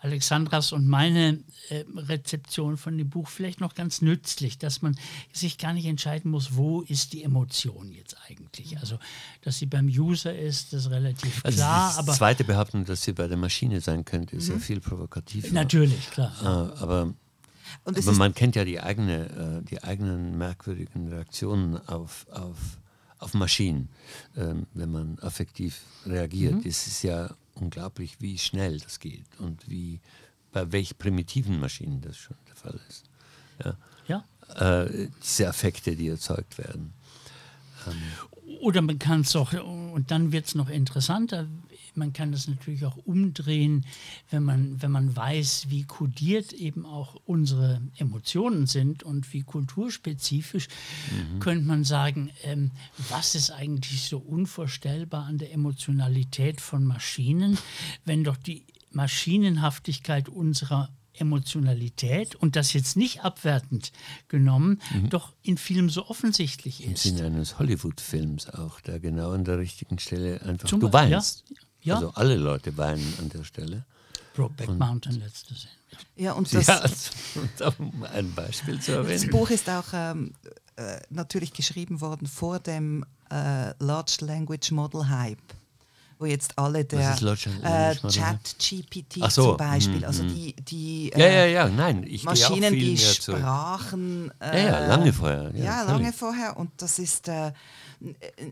Alexandras und meine äh, Rezeption von dem Buch, vielleicht noch ganz nützlich, dass man sich gar nicht entscheiden muss, wo ist die Emotion jetzt eigentlich. Also, dass sie beim User ist, das ist relativ also klar. Die zweite Behauptung, dass sie bei der Maschine sein könnte, ist mhm. ja viel provokativer. Natürlich, klar. Äh, aber aber man kennt ja die, eigene, äh, die eigenen merkwürdigen Reaktionen auf, auf auf Maschinen, ähm, wenn man affektiv reagiert. Mhm. Es ist ja unglaublich, wie schnell das geht und wie bei welch primitiven Maschinen das schon der Fall ist. Ja. ja. Äh, diese Affekte, die erzeugt werden. Ähm. Oder man kann es auch, und dann wird es noch interessanter, man kann das natürlich auch umdrehen, wenn man, wenn man weiß, wie kodiert eben auch unsere Emotionen sind und wie kulturspezifisch, mhm. könnte man sagen, ähm, was ist eigentlich so unvorstellbar an der Emotionalität von Maschinen, wenn doch die Maschinenhaftigkeit unserer Emotionalität und das jetzt nicht abwertend genommen, mhm. doch in Film so offensichtlich ist. Im Sinne eines Hollywood-Films auch, da genau an der richtigen Stelle einfach Zum du weinst. Ja, ja. Also alle Leute weinen an der Stelle. Brokeback und Mountain letzte Szene. Ja, und das, ja, um ein Beispiel zu erwähnen. Das Buch ist auch ähm, äh, natürlich geschrieben worden vor dem äh, Large Language Model Hype wo jetzt alle der äh, Chat GPT so. zum Beispiel, also mhm. die, die äh, ja, ja, ja, nein, ich Maschinen, die sprachen. Äh, ja, ja, lange vorher. Ja, ja lange vorher und das ist äh,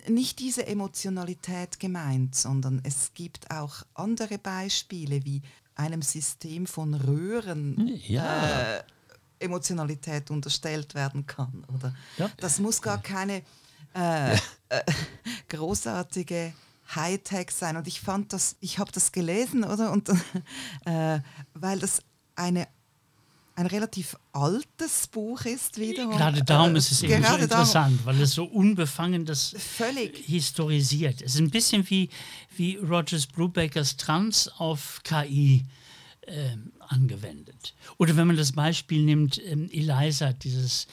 nicht diese Emotionalität gemeint, sondern es gibt auch andere Beispiele wie einem System von Röhren. Ja. Äh, Emotionalität unterstellt werden kann. Oder? Ja. Das muss gar keine äh, äh, großartige Hightech sein. Und ich fand das, ich habe das gelesen, oder? Und äh, weil das eine ein relativ altes Buch ist wieder. Gerade darum ist es eben so interessant, weil es so unbefangen das völlig historisiert. Es ist ein bisschen wie, wie Rogers Brubakers Trans auf KI äh, angewendet. Oder wenn man das Beispiel nimmt, ähm, ELISA, dieses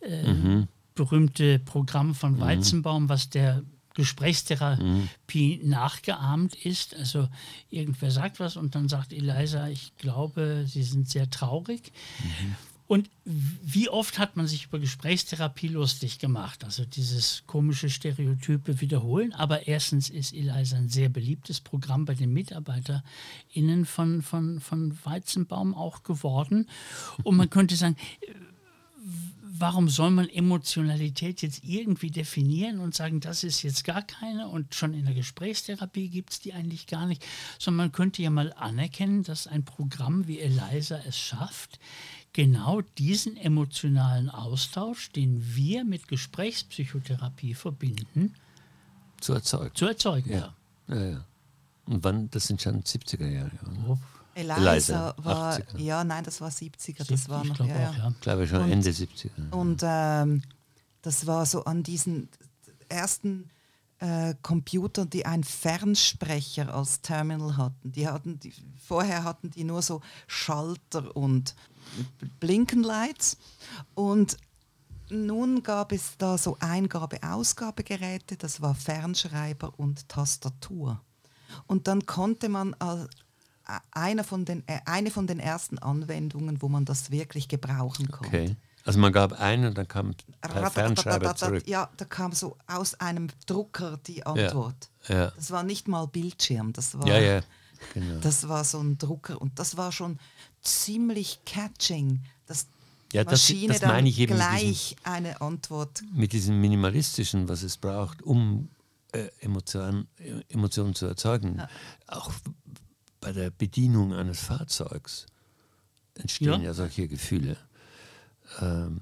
äh, mhm. berühmte Programm von mhm. Weizenbaum, was der Gesprächstherapie mhm. nachgeahmt ist. Also irgendwer sagt was und dann sagt Eliza, ich glaube, Sie sind sehr traurig. Mhm. Und wie oft hat man sich über Gesprächstherapie lustig gemacht? Also dieses komische Stereotype wiederholen. Aber erstens ist Eliza ein sehr beliebtes Programm bei den MitarbeiterInnen von, von, von Weizenbaum auch geworden. Und man könnte sagen, warum soll man Emotionalität jetzt irgendwie definieren und sagen, das ist jetzt gar keine und schon in der Gesprächstherapie gibt es die eigentlich gar nicht, sondern man könnte ja mal anerkennen, dass ein Programm wie Eliza es schafft, genau diesen emotionalen Austausch, den wir mit Gesprächspsychotherapie verbinden, zu erzeugen. Zu erzeugen, ja. ja. ja, ja. Und wann, das sind schon 70er Jahre. Oh, Eliza, war, 80er. ja, nein, das war 70er, das war noch, ja, auch, ja. glaube ich schon und, Ende 70er. Und ähm, das war so an diesen ersten äh, Computer, die einen Fernsprecher als Terminal hatten. Die hatten die, vorher hatten die nur so Schalter und Blinkenlights und nun gab es da so Eingabe-Ausgabegeräte, das war Fernschreiber und Tastatur. Und dann konnte man als äh, einer von den, äh, eine von den ersten Anwendungen, wo man das wirklich gebrauchen konnte. Okay. Also man gab ein und dann kam per Fernschreiber zurück. Ja, da kam so aus einem Drucker die Antwort. Ja, ja. Das war nicht mal Bildschirm, das war, Ja, ja, genau. das war so ein Drucker und das war schon ziemlich catching, dass Ja, das- Maschine das dann meine ich eben gleich eine Antwort. Mit diesem Minimalistischen, was es braucht, um äh, Emotionen, Emotionen zu erzeugen, auch bei der Bedienung eines Fahrzeugs entstehen Ja. ja, solche Gefühle. Ähm,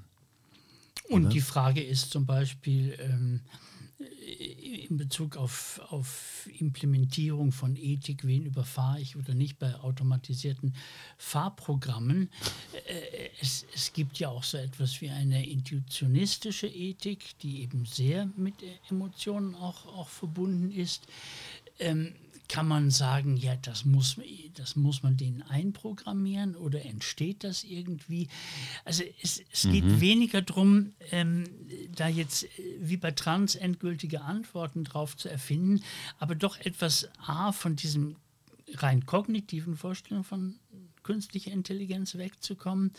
Und die Frage ist zum Beispiel ähm, in Bezug auf, auf Implementierung von Ethik, wen überfahre ich oder nicht bei automatisierten Fahrprogrammen. Äh, es, es gibt ja auch so etwas wie eine intuitionistische Ethik, die eben sehr mit äh, Emotionen auch, auch verbunden ist. Ähm, kann man sagen, ja, das muss, das muss man denen einprogrammieren oder entsteht das irgendwie? Also es, es geht weniger darum, ähm, da jetzt äh, wie bei Trans endgültige Antworten drauf zu erfinden, aber doch etwas A von diesem rein kognitiven Vorstellung von künstlicher Intelligenz wegzukommen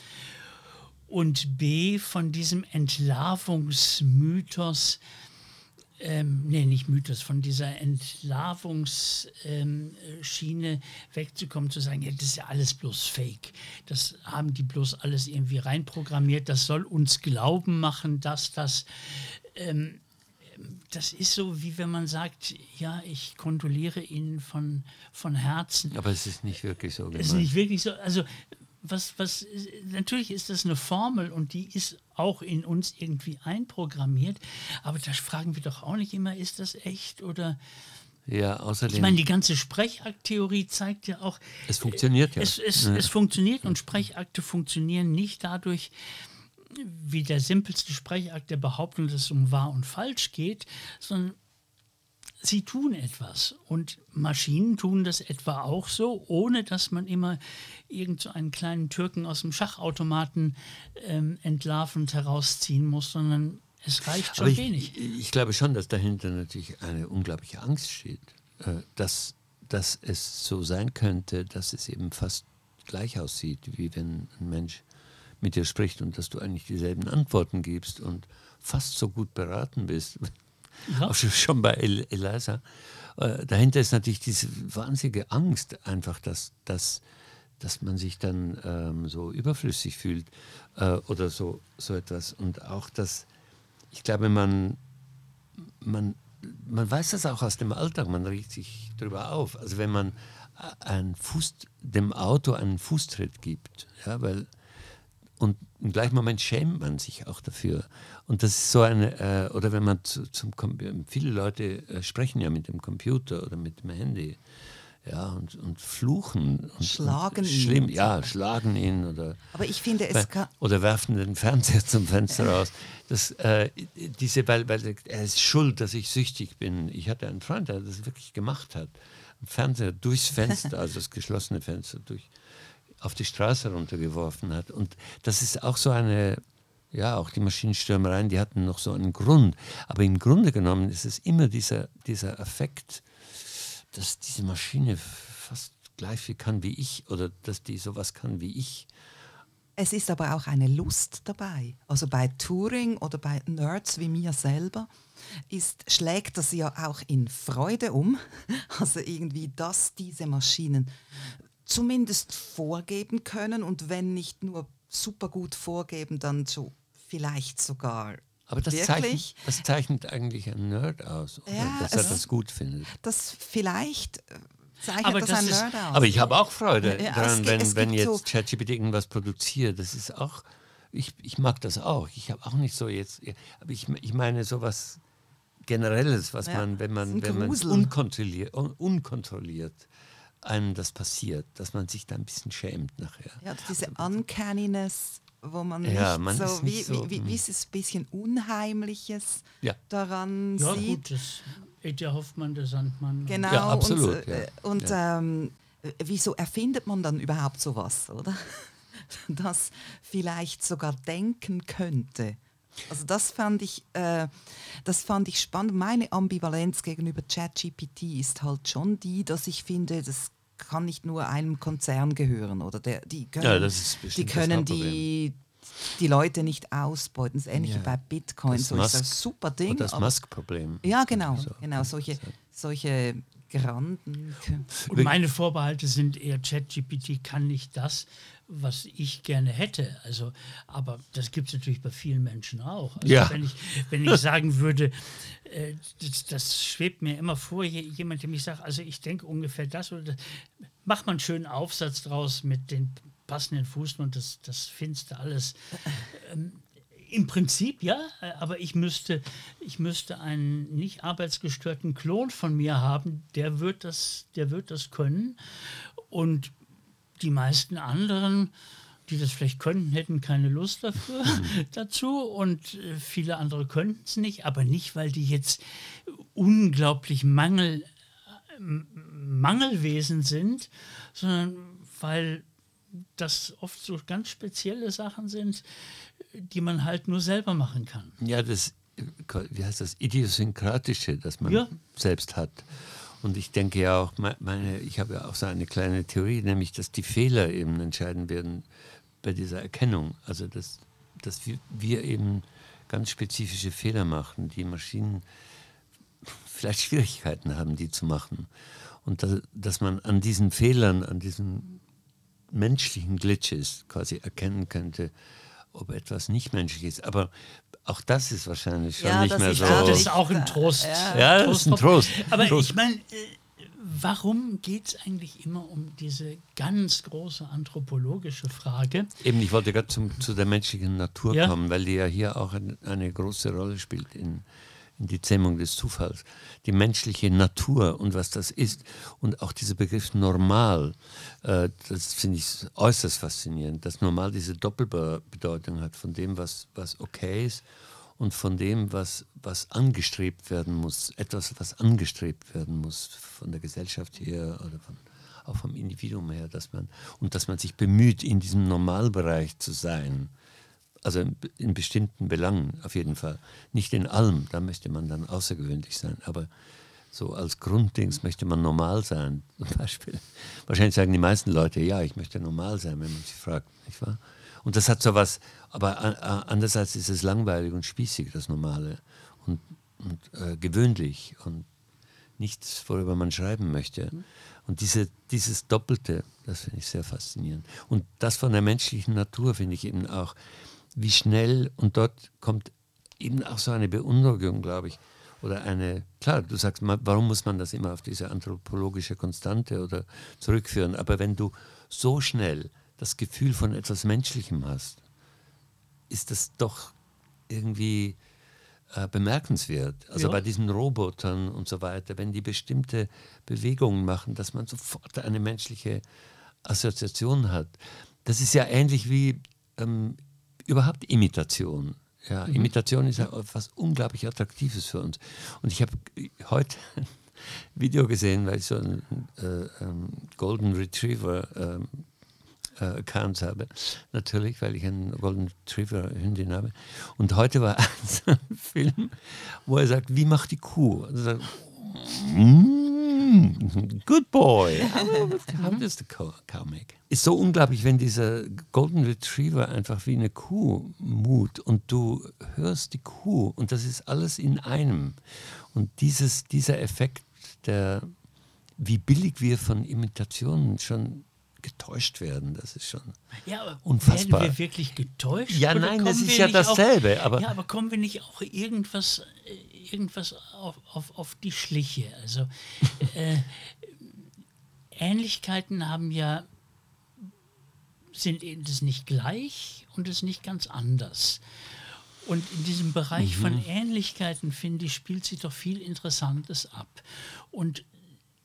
und B von diesem Entlarvungsmythos, ähm, nee, nicht Mythos, von dieser Entlarvungsschiene ähm, wegzukommen, zu sagen, ja, das ist ja alles bloß Fake. Das haben die bloß alles irgendwie reinprogrammiert. Das soll uns glauben machen, dass das. Ähm, das ist so, wie wenn man sagt, ja, ich kondoliere Ihnen von, von Herzen. aber es ist nicht wirklich so Ist gemeint. nicht wirklich so. Also was, was, natürlich ist das eine Formel und die ist auch in uns irgendwie einprogrammiert, aber da fragen wir doch auch nicht immer, ist das echt oder Ja, außerdem, ich meine, die ganze Sprechakttheorie zeigt ja auch, es funktioniert ja. es, es, Ja. es funktioniert und Sprechakte funktionieren nicht dadurch, wie der simpelste Sprechakt der Behauptung, dass es um wahr und falsch geht, sondern sie tun etwas. Und Maschinen tun das etwa auch so, ohne dass man immer irgend so einen kleinen Türken aus dem Schachautomaten ähm, entlarvend herausziehen muss, sondern es reicht schon ich, wenig. Ich, ich glaube schon, dass dahinter natürlich eine unglaubliche Angst steht, äh, dass, dass es so sein könnte, dass es eben fast gleich aussieht, wie wenn ein Mensch mit dir spricht und dass du eigentlich dieselben Antworten gibst und fast so gut beraten bist. Ja. Auch schon- schon bei El Eliza. Äh, dahinter ist natürlich diese wahnsinnige Angst, einfach, dass, dass, dass man sich dann ähm, so überflüssig fühlt äh, oder so, so etwas. Und auch, dass ich glaube, man, man, man weiß das auch aus dem Alltag, man regt sich darüber auf. Also wenn man einen Fuß, dem Auto einen Fußtritt gibt, ja, weil und im gleichen Moment schämt man sich auch dafür. Und das ist so eine, äh, oder wenn man zu, zum viele Leute äh, sprechen ja mit dem Computer oder mit dem Handy, ja, und, und fluchen. Und, Schlagen und ihn. schlimm, Ja, schlagen ihn oder, Aber ich finde, es kann, oder werfen den Fernseher zum Fenster raus. Das, äh, diese, weil, weil er ist schuld, dass ich süchtig bin. Ich hatte einen Freund, der das wirklich gemacht hat. Fernseher durchs Fenster, also das geschlossene Fenster, durch, auf die Straße runtergeworfen hat. Und das ist auch so eine, ja, auch die Maschinenstürmereien, die hatten noch so einen Grund. Aber im Grunde genommen ist es immer dieser, dieser Effekt, dass diese Maschine fast gleich viel kann wie ich oder dass die sowas kann wie ich. Es ist aber auch eine Lust dabei. Also bei Turing oder bei Nerds wie mir selber ist, schlägt das ja auch in Freude um. Also irgendwie, dass diese Maschinen zumindest vorgeben können und wenn nicht nur super gut vorgeben, dann so vielleicht sogar Aber das wirklich. zeichnet, das zeichnet eigentlich ein Nerd aus, oder? Ja, dass er das gut findet. Das vielleicht äh, zeichnet Aber das, das ein ist- Nerd aus. Aber ich habe auch Freude Ja, daran, wenn, es wenn gibt so- jetzt ChatGPT irgendwas produziert. Das ist auch, ich, ich mag das auch. Ich habe auch nicht so jetzt, aber ich, ich meine sowas Generelles, was Ja, man, wenn man, wenn man unkontrolliert, un, unkontrolliert einem das passiert, dass man sich da ein bisschen schämt nachher. Ja, diese Uncanniness, wo man Ja, nicht man so, ist nicht wie, so, wie, wie, hm. wie ist es ein bisschen Unheimliches Ja. daran Ja, sieht. gut, das, Edja Hoffmann, der Sandmann. Genau, Ja, absolut, und, äh, ja. und Ähm, äh, wieso erfindet man dann überhaupt sowas, oder? Das vielleicht sogar denken könnte. Also das fand ich, äh, das fand ich spannend. Meine Ambivalenz gegenüber ChatGPT ist halt schon die, dass ich finde, das kann nicht nur einem Konzern gehören oder der, die können, Ja, das ist die, können die, die Leute nicht ausbeuten. Das ist ähnlich Ja. wie bei Bitcoin. Das so ist ein Musk- super Ding. Das Musk-Problem. ja, genau, So. genau solche, solche Granden. Und meine Vorbehalte sind eher, ChatGPT kann nicht das, was ich gerne hätte. Also, aber das gibt es natürlich bei vielen Menschen auch. Also Ja. wenn, ich, wenn ich sagen würde, äh, das, das schwebt mir immer vor, je- jemand, der mich sagt, also ich denke ungefähr das oder das, mach mal einen schönen Aufsatz draus mit den passenden Fußen und das, das findest alles. Ähm, Im Prinzip ja, aber ich müsste, ich müsste einen nicht arbeitsgestörten Klon von mir haben, der wird das, der wird das können. Und die meisten anderen, die das vielleicht könnten, hätten keine Lust dafür, dazu. Und äh, viele andere könnten es nicht, aber nicht, weil die jetzt unglaublich Mangel, äh, Mangelwesen sind, sondern weil das oft so ganz spezielle Sachen sind, die man halt nur selber machen kann. Ja, das, wie heißt das, Idiosynkratische, das man Ja. selbst hat. Und ich denke ja auch, me- meine, ich habe ja auch so eine kleine Theorie, nämlich, dass die Fehler eben entscheiden werden bei dieser Erkennung. Also, dass, dass wir, wir eben ganz spezifische Fehler machen, die Maschinen vielleicht Schwierigkeiten haben, die zu machen. Und dass, dass man an diesen Fehlern, an diesen menschlichen Glitches quasi erkennen könnte, ob etwas nicht menschlich ist. Aber auch das ist wahrscheinlich schon Ja, nicht mehr so. auch Das ist auch ein Trost. Ja, das ist ein Trost. Aber Trost. ich meine, äh, warum geht es eigentlich immer um diese ganz große anthropologische Frage? Eben, ich wollte gerade zu der menschlichen Natur Ja. kommen, weil die ja hier auch ein, eine große Rolle spielt in, in die Zähmung des Zufalls. Die menschliche Natur und was das ist und auch dieser Begriff normal, äh, das finde ich äußerst faszinierend, dass normal diese Doppelbedeutung hat von dem, was, was okay ist und von dem, was, was angestrebt werden muss, etwas, was angestrebt werden muss von der Gesellschaft her oder von, auch vom Individuum her, dass man und dass man sich bemüht, in diesem Normalbereich zu sein. Also in, bestimmten Belangen auf jeden Fall. Nicht in allem, da möchte man dann außergewöhnlich sein, aber so als Grunddings möchte man normal sein. Zum Beispiel. Wahrscheinlich sagen die meisten Leute, ja, ich möchte normal sein, wenn man sie fragt, nicht wahr? Und das hat so was, aber andererseits ist es langweilig und spießig, das Normale und, und äh, gewöhnlich und nichts, worüber man schreiben möchte. Und diese, dieses Doppelte, das finde ich sehr faszinierend. Und das von der menschlichen Natur finde ich eben auch, wie schnell, und dort kommt eben auch so eine Beunruhigung, glaube ich, oder eine, klar, du sagst, warum muss man das immer auf diese anthropologische Konstante oder zurückführen, aber wenn du so schnell das Gefühl von etwas Menschlichem hast, ist das doch irgendwie äh, bemerkenswert. Also Ja. bei diesen Robotern und so weiter, wenn die bestimmte Bewegungen machen, dass man sofort eine menschliche Assoziation hat. Das ist ja ähnlich wie ähm, überhaupt Imitation. Ja, Imitation ist ja etwas unglaublich Attraktives für uns. Und ich habe heute ein Video gesehen, weil ich so einen äh, ähm, Golden Retriever ähm, äh, Account habe. Natürlich, weil ich einen Golden Retriever Hündin habe. Und heute war ein Film, wo er sagt, wie macht die Kuh? Und er sagt, "Mm, good boy. How does the cow, make? Ist so unglaublich, wenn dieser Golden Retriever einfach wie eine Kuh mut und du hörst die Kuh und das ist alles in einem. Und dieses, dieser Effekt, der, wie billig wir von Imitationen schon getäuscht werden, das ist schon Ja, aber Unfassbar. werden wir wirklich getäuscht? Ja, nein, das ist ja nicht auch- dasselbe, aber- ja, aber kommen wir nicht auch irgendwas, äh, irgendwas auf, auf, auf die Schliche? Also äh, Ähnlichkeiten haben ja sind das nicht gleich und es nicht ganz anders. Und in diesem Bereich Mhm. von Ähnlichkeiten, finde ich, spielt sich doch viel Interessantes ab. Und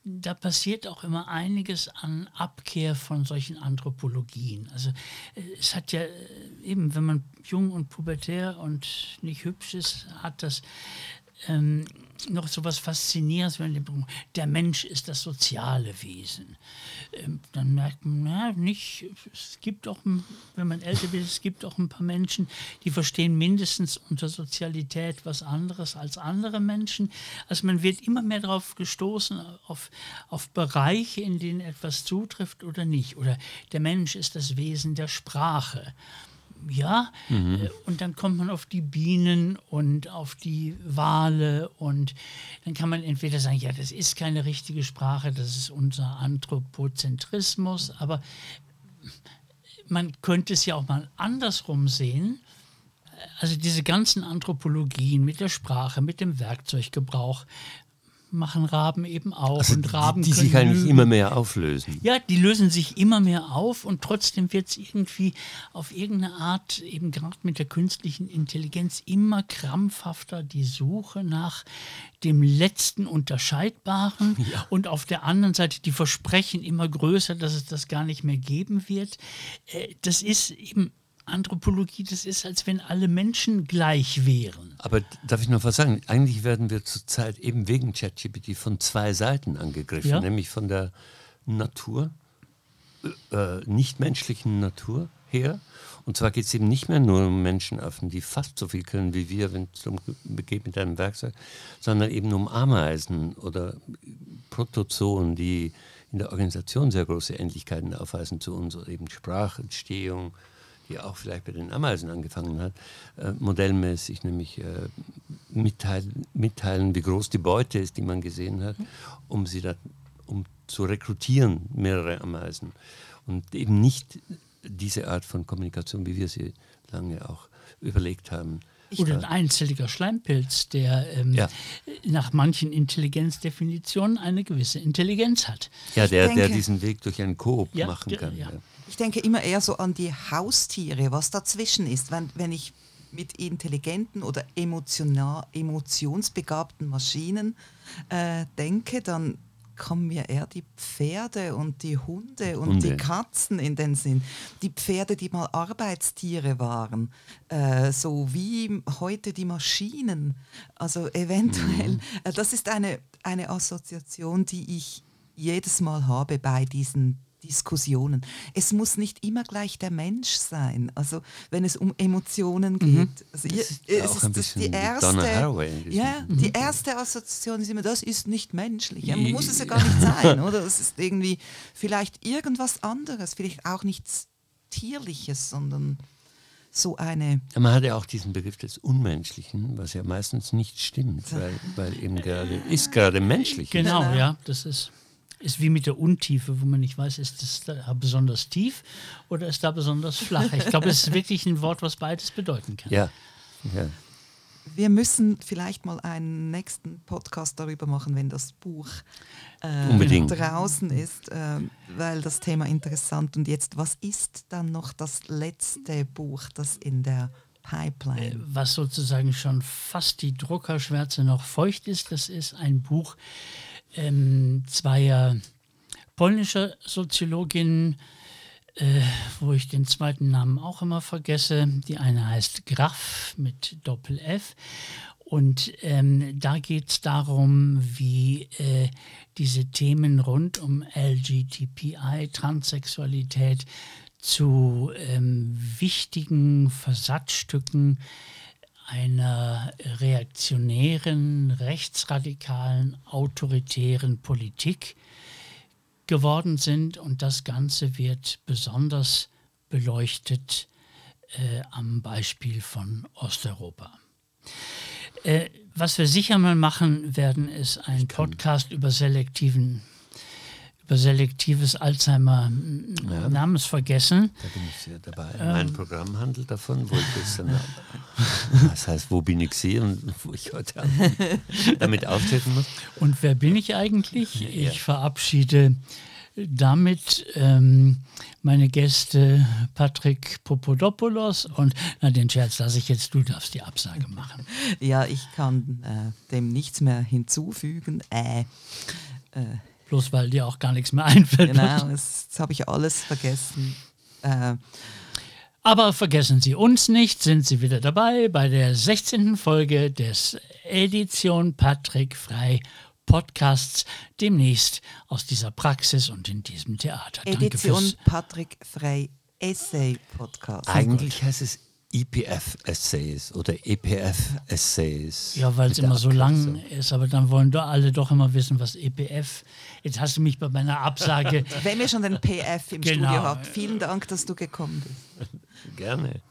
da passiert auch immer einiges an Abkehr von solchen Anthropologien. Also äh, es hat ja äh, eben, wenn man jung und pubertär und nicht hübsch ist, hat das ähm, noch so was Faszinierendes, der Mensch ist das soziale Wesen. Ähm, dann merkt man, na, nicht, es gibt auch, wenn man älter wird, es gibt auch ein paar Menschen, die verstehen mindestens unter Sozialität was anderes als andere Menschen. Also man wird immer mehr darauf gestoßen, auf, auf Bereiche, in denen etwas zutrifft oder nicht. Oder der Mensch ist das Wesen der Sprache ja, mhm. Äh, und dann kommt man auf die Bienen und auf die Wale und dann kann man entweder sagen, ja, das ist keine richtige Sprache, das ist unser Anthropozentrismus, aber man könnte es ja auch mal andersrum sehen. Also diese ganzen Anthropologien mit der Sprache, mit dem Werkzeuggebrauch, machen Raben eben auch. Also und Raben die, die sich eigentlich lügen. immer mehr auflösen. Ja, die lösen sich immer mehr auf und trotzdem wird es irgendwie auf irgendeine Art, eben gerade mit der künstlichen Intelligenz, immer krampfhafter die Suche nach dem letzten Unterscheidbaren ja. und auf der anderen Seite die Versprechen immer größer, dass es das gar nicht mehr geben wird. Äh, das ist eben Anthropologie, das ist, als wenn alle Menschen gleich wären. Aber darf ich noch was sagen? Eigentlich werden wir zurzeit eben wegen ChatGPT von zwei Seiten angegriffen, ja? nämlich von der Natur, äh, nichtmenschlichen Natur her. Und zwar geht es eben nicht mehr nur um Menschenaffen, die fast so viel können wie wir, wenn es um geht mit einem Werkzeug, sondern eben um Ameisen oder Protozoen, die in der Organisation sehr große Ähnlichkeiten aufweisen zu uns, eben Sprachentstehung, die auch vielleicht bei den Ameisen angefangen hat, äh, modellmäßig nämlich äh, mitteilen, mitteilen, wie groß die Beute ist, die man gesehen hat, um sie da, um zu rekrutieren, mehrere Ameisen. Und eben nicht diese Art von Kommunikation, wie wir sie lange auch überlegt haben. Oder ein einzelliger Schleimpilz, der ähm, ja. nach manchen Intelligenzdefinitionen eine gewisse Intelligenz hat. Ja, der, der diesen Weg durch einen Koop ja, machen kann. Ja. Ich denke immer eher so an die Haustiere, was dazwischen ist. Wenn, wenn ich mit intelligenten oder emotionsbegabten Maschinen äh, denke, dann kommen mir eher die Pferde und die Hunde und Hunde. die Katzen in den Sinn. Die Pferde, die mal Arbeitstiere waren, äh, so wie heute die Maschinen. Also eventuell, mhm. äh, das ist eine, eine Assoziation, die ich jedes Mal habe bei diesen Diskussionen. Es muss nicht immer gleich der Mensch sein. Also wenn es um Emotionen mhm. geht. Mhm. Also das ist es auch ist die erste, ja, mhm. die erste Assoziation ist immer, das ist nicht menschlich. Ja, muss es ja gar nicht sein, oder? Das ist irgendwie vielleicht irgendwas anderes, vielleicht auch nichts Tierliches, sondern so eine. Man hat ja auch diesen Begriff des Unmenschlichen, was ja meistens nicht stimmt, weil, weil eben gerade ist gerade menschlich. Genau, ja, das ist ist wie mit der Untiefe, wo man nicht weiß, ist es da besonders tief oder ist da besonders flach. Ich glaube, es ist wirklich ein Wort, was beides bedeuten kann. Ja. ja. Wir müssen vielleicht mal einen nächsten Podcast darüber machen, wenn das Buch äh, draußen ist, äh, weil das Thema interessant und jetzt, was ist dann noch das letzte Buch, das in der Pipeline? Äh, was sozusagen schon fast die Druckerschwärze noch feucht ist, das ist ein Buch, ähm, zweier polnischer Soziologinnen, äh, wo ich den zweiten Namen auch immer vergesse. Die eine heißt Graf mit Doppel F. Und ähm, da geht es darum, wie äh, diese Themen rund um LGTBI, Transsexualität zu ähm, wichtigen Versatzstücken einer reaktionären, rechtsradikalen, autoritären Politik geworden sind. Und das Ganze wird besonders beleuchtet äh, am Beispiel von Osteuropa. Äh, was wir sicher mal machen werden, ist ein Podcast über selektiven über selektives Alzheimer ja. Namensvergessen. Da bin ich sehr dabei. Ähm, mein Programm handelt davon, wo ich dann, das heißt, wo bin ich sie und wo ich heute damit auftreten muss. Und wer bin ich eigentlich? Ja. Ich verabschiede damit ähm, meine Gäste Patrick Popodopoulos und na, den Scherz lasse ich jetzt, du darfst die Absage machen. Ja, ich kann äh, dem nichts mehr hinzufügen. Äh, äh, Bloß weil dir auch gar nichts mehr einfällt. Genau, das, das habe ich alles vergessen. Äh, Aber vergessen Sie uns nicht, sind Sie wieder dabei bei der 16. Folge des Edition Patrick Frei Podcasts, demnächst aus dieser Praxis und in diesem Theater. Danke Edition fürs Patrick Frei Essay Podcast. Eigentlich heißt es IPF-Essays oder EPF-Essays. Ja, weil es immer so lang ist, aber dann wollen doch alle doch immer wissen, was EPF. Jetzt hast du mich bei meiner Absage. Wenn wir schon den PF im Genau. Studio haben, vielen Dank, dass du gekommen bist. Gerne.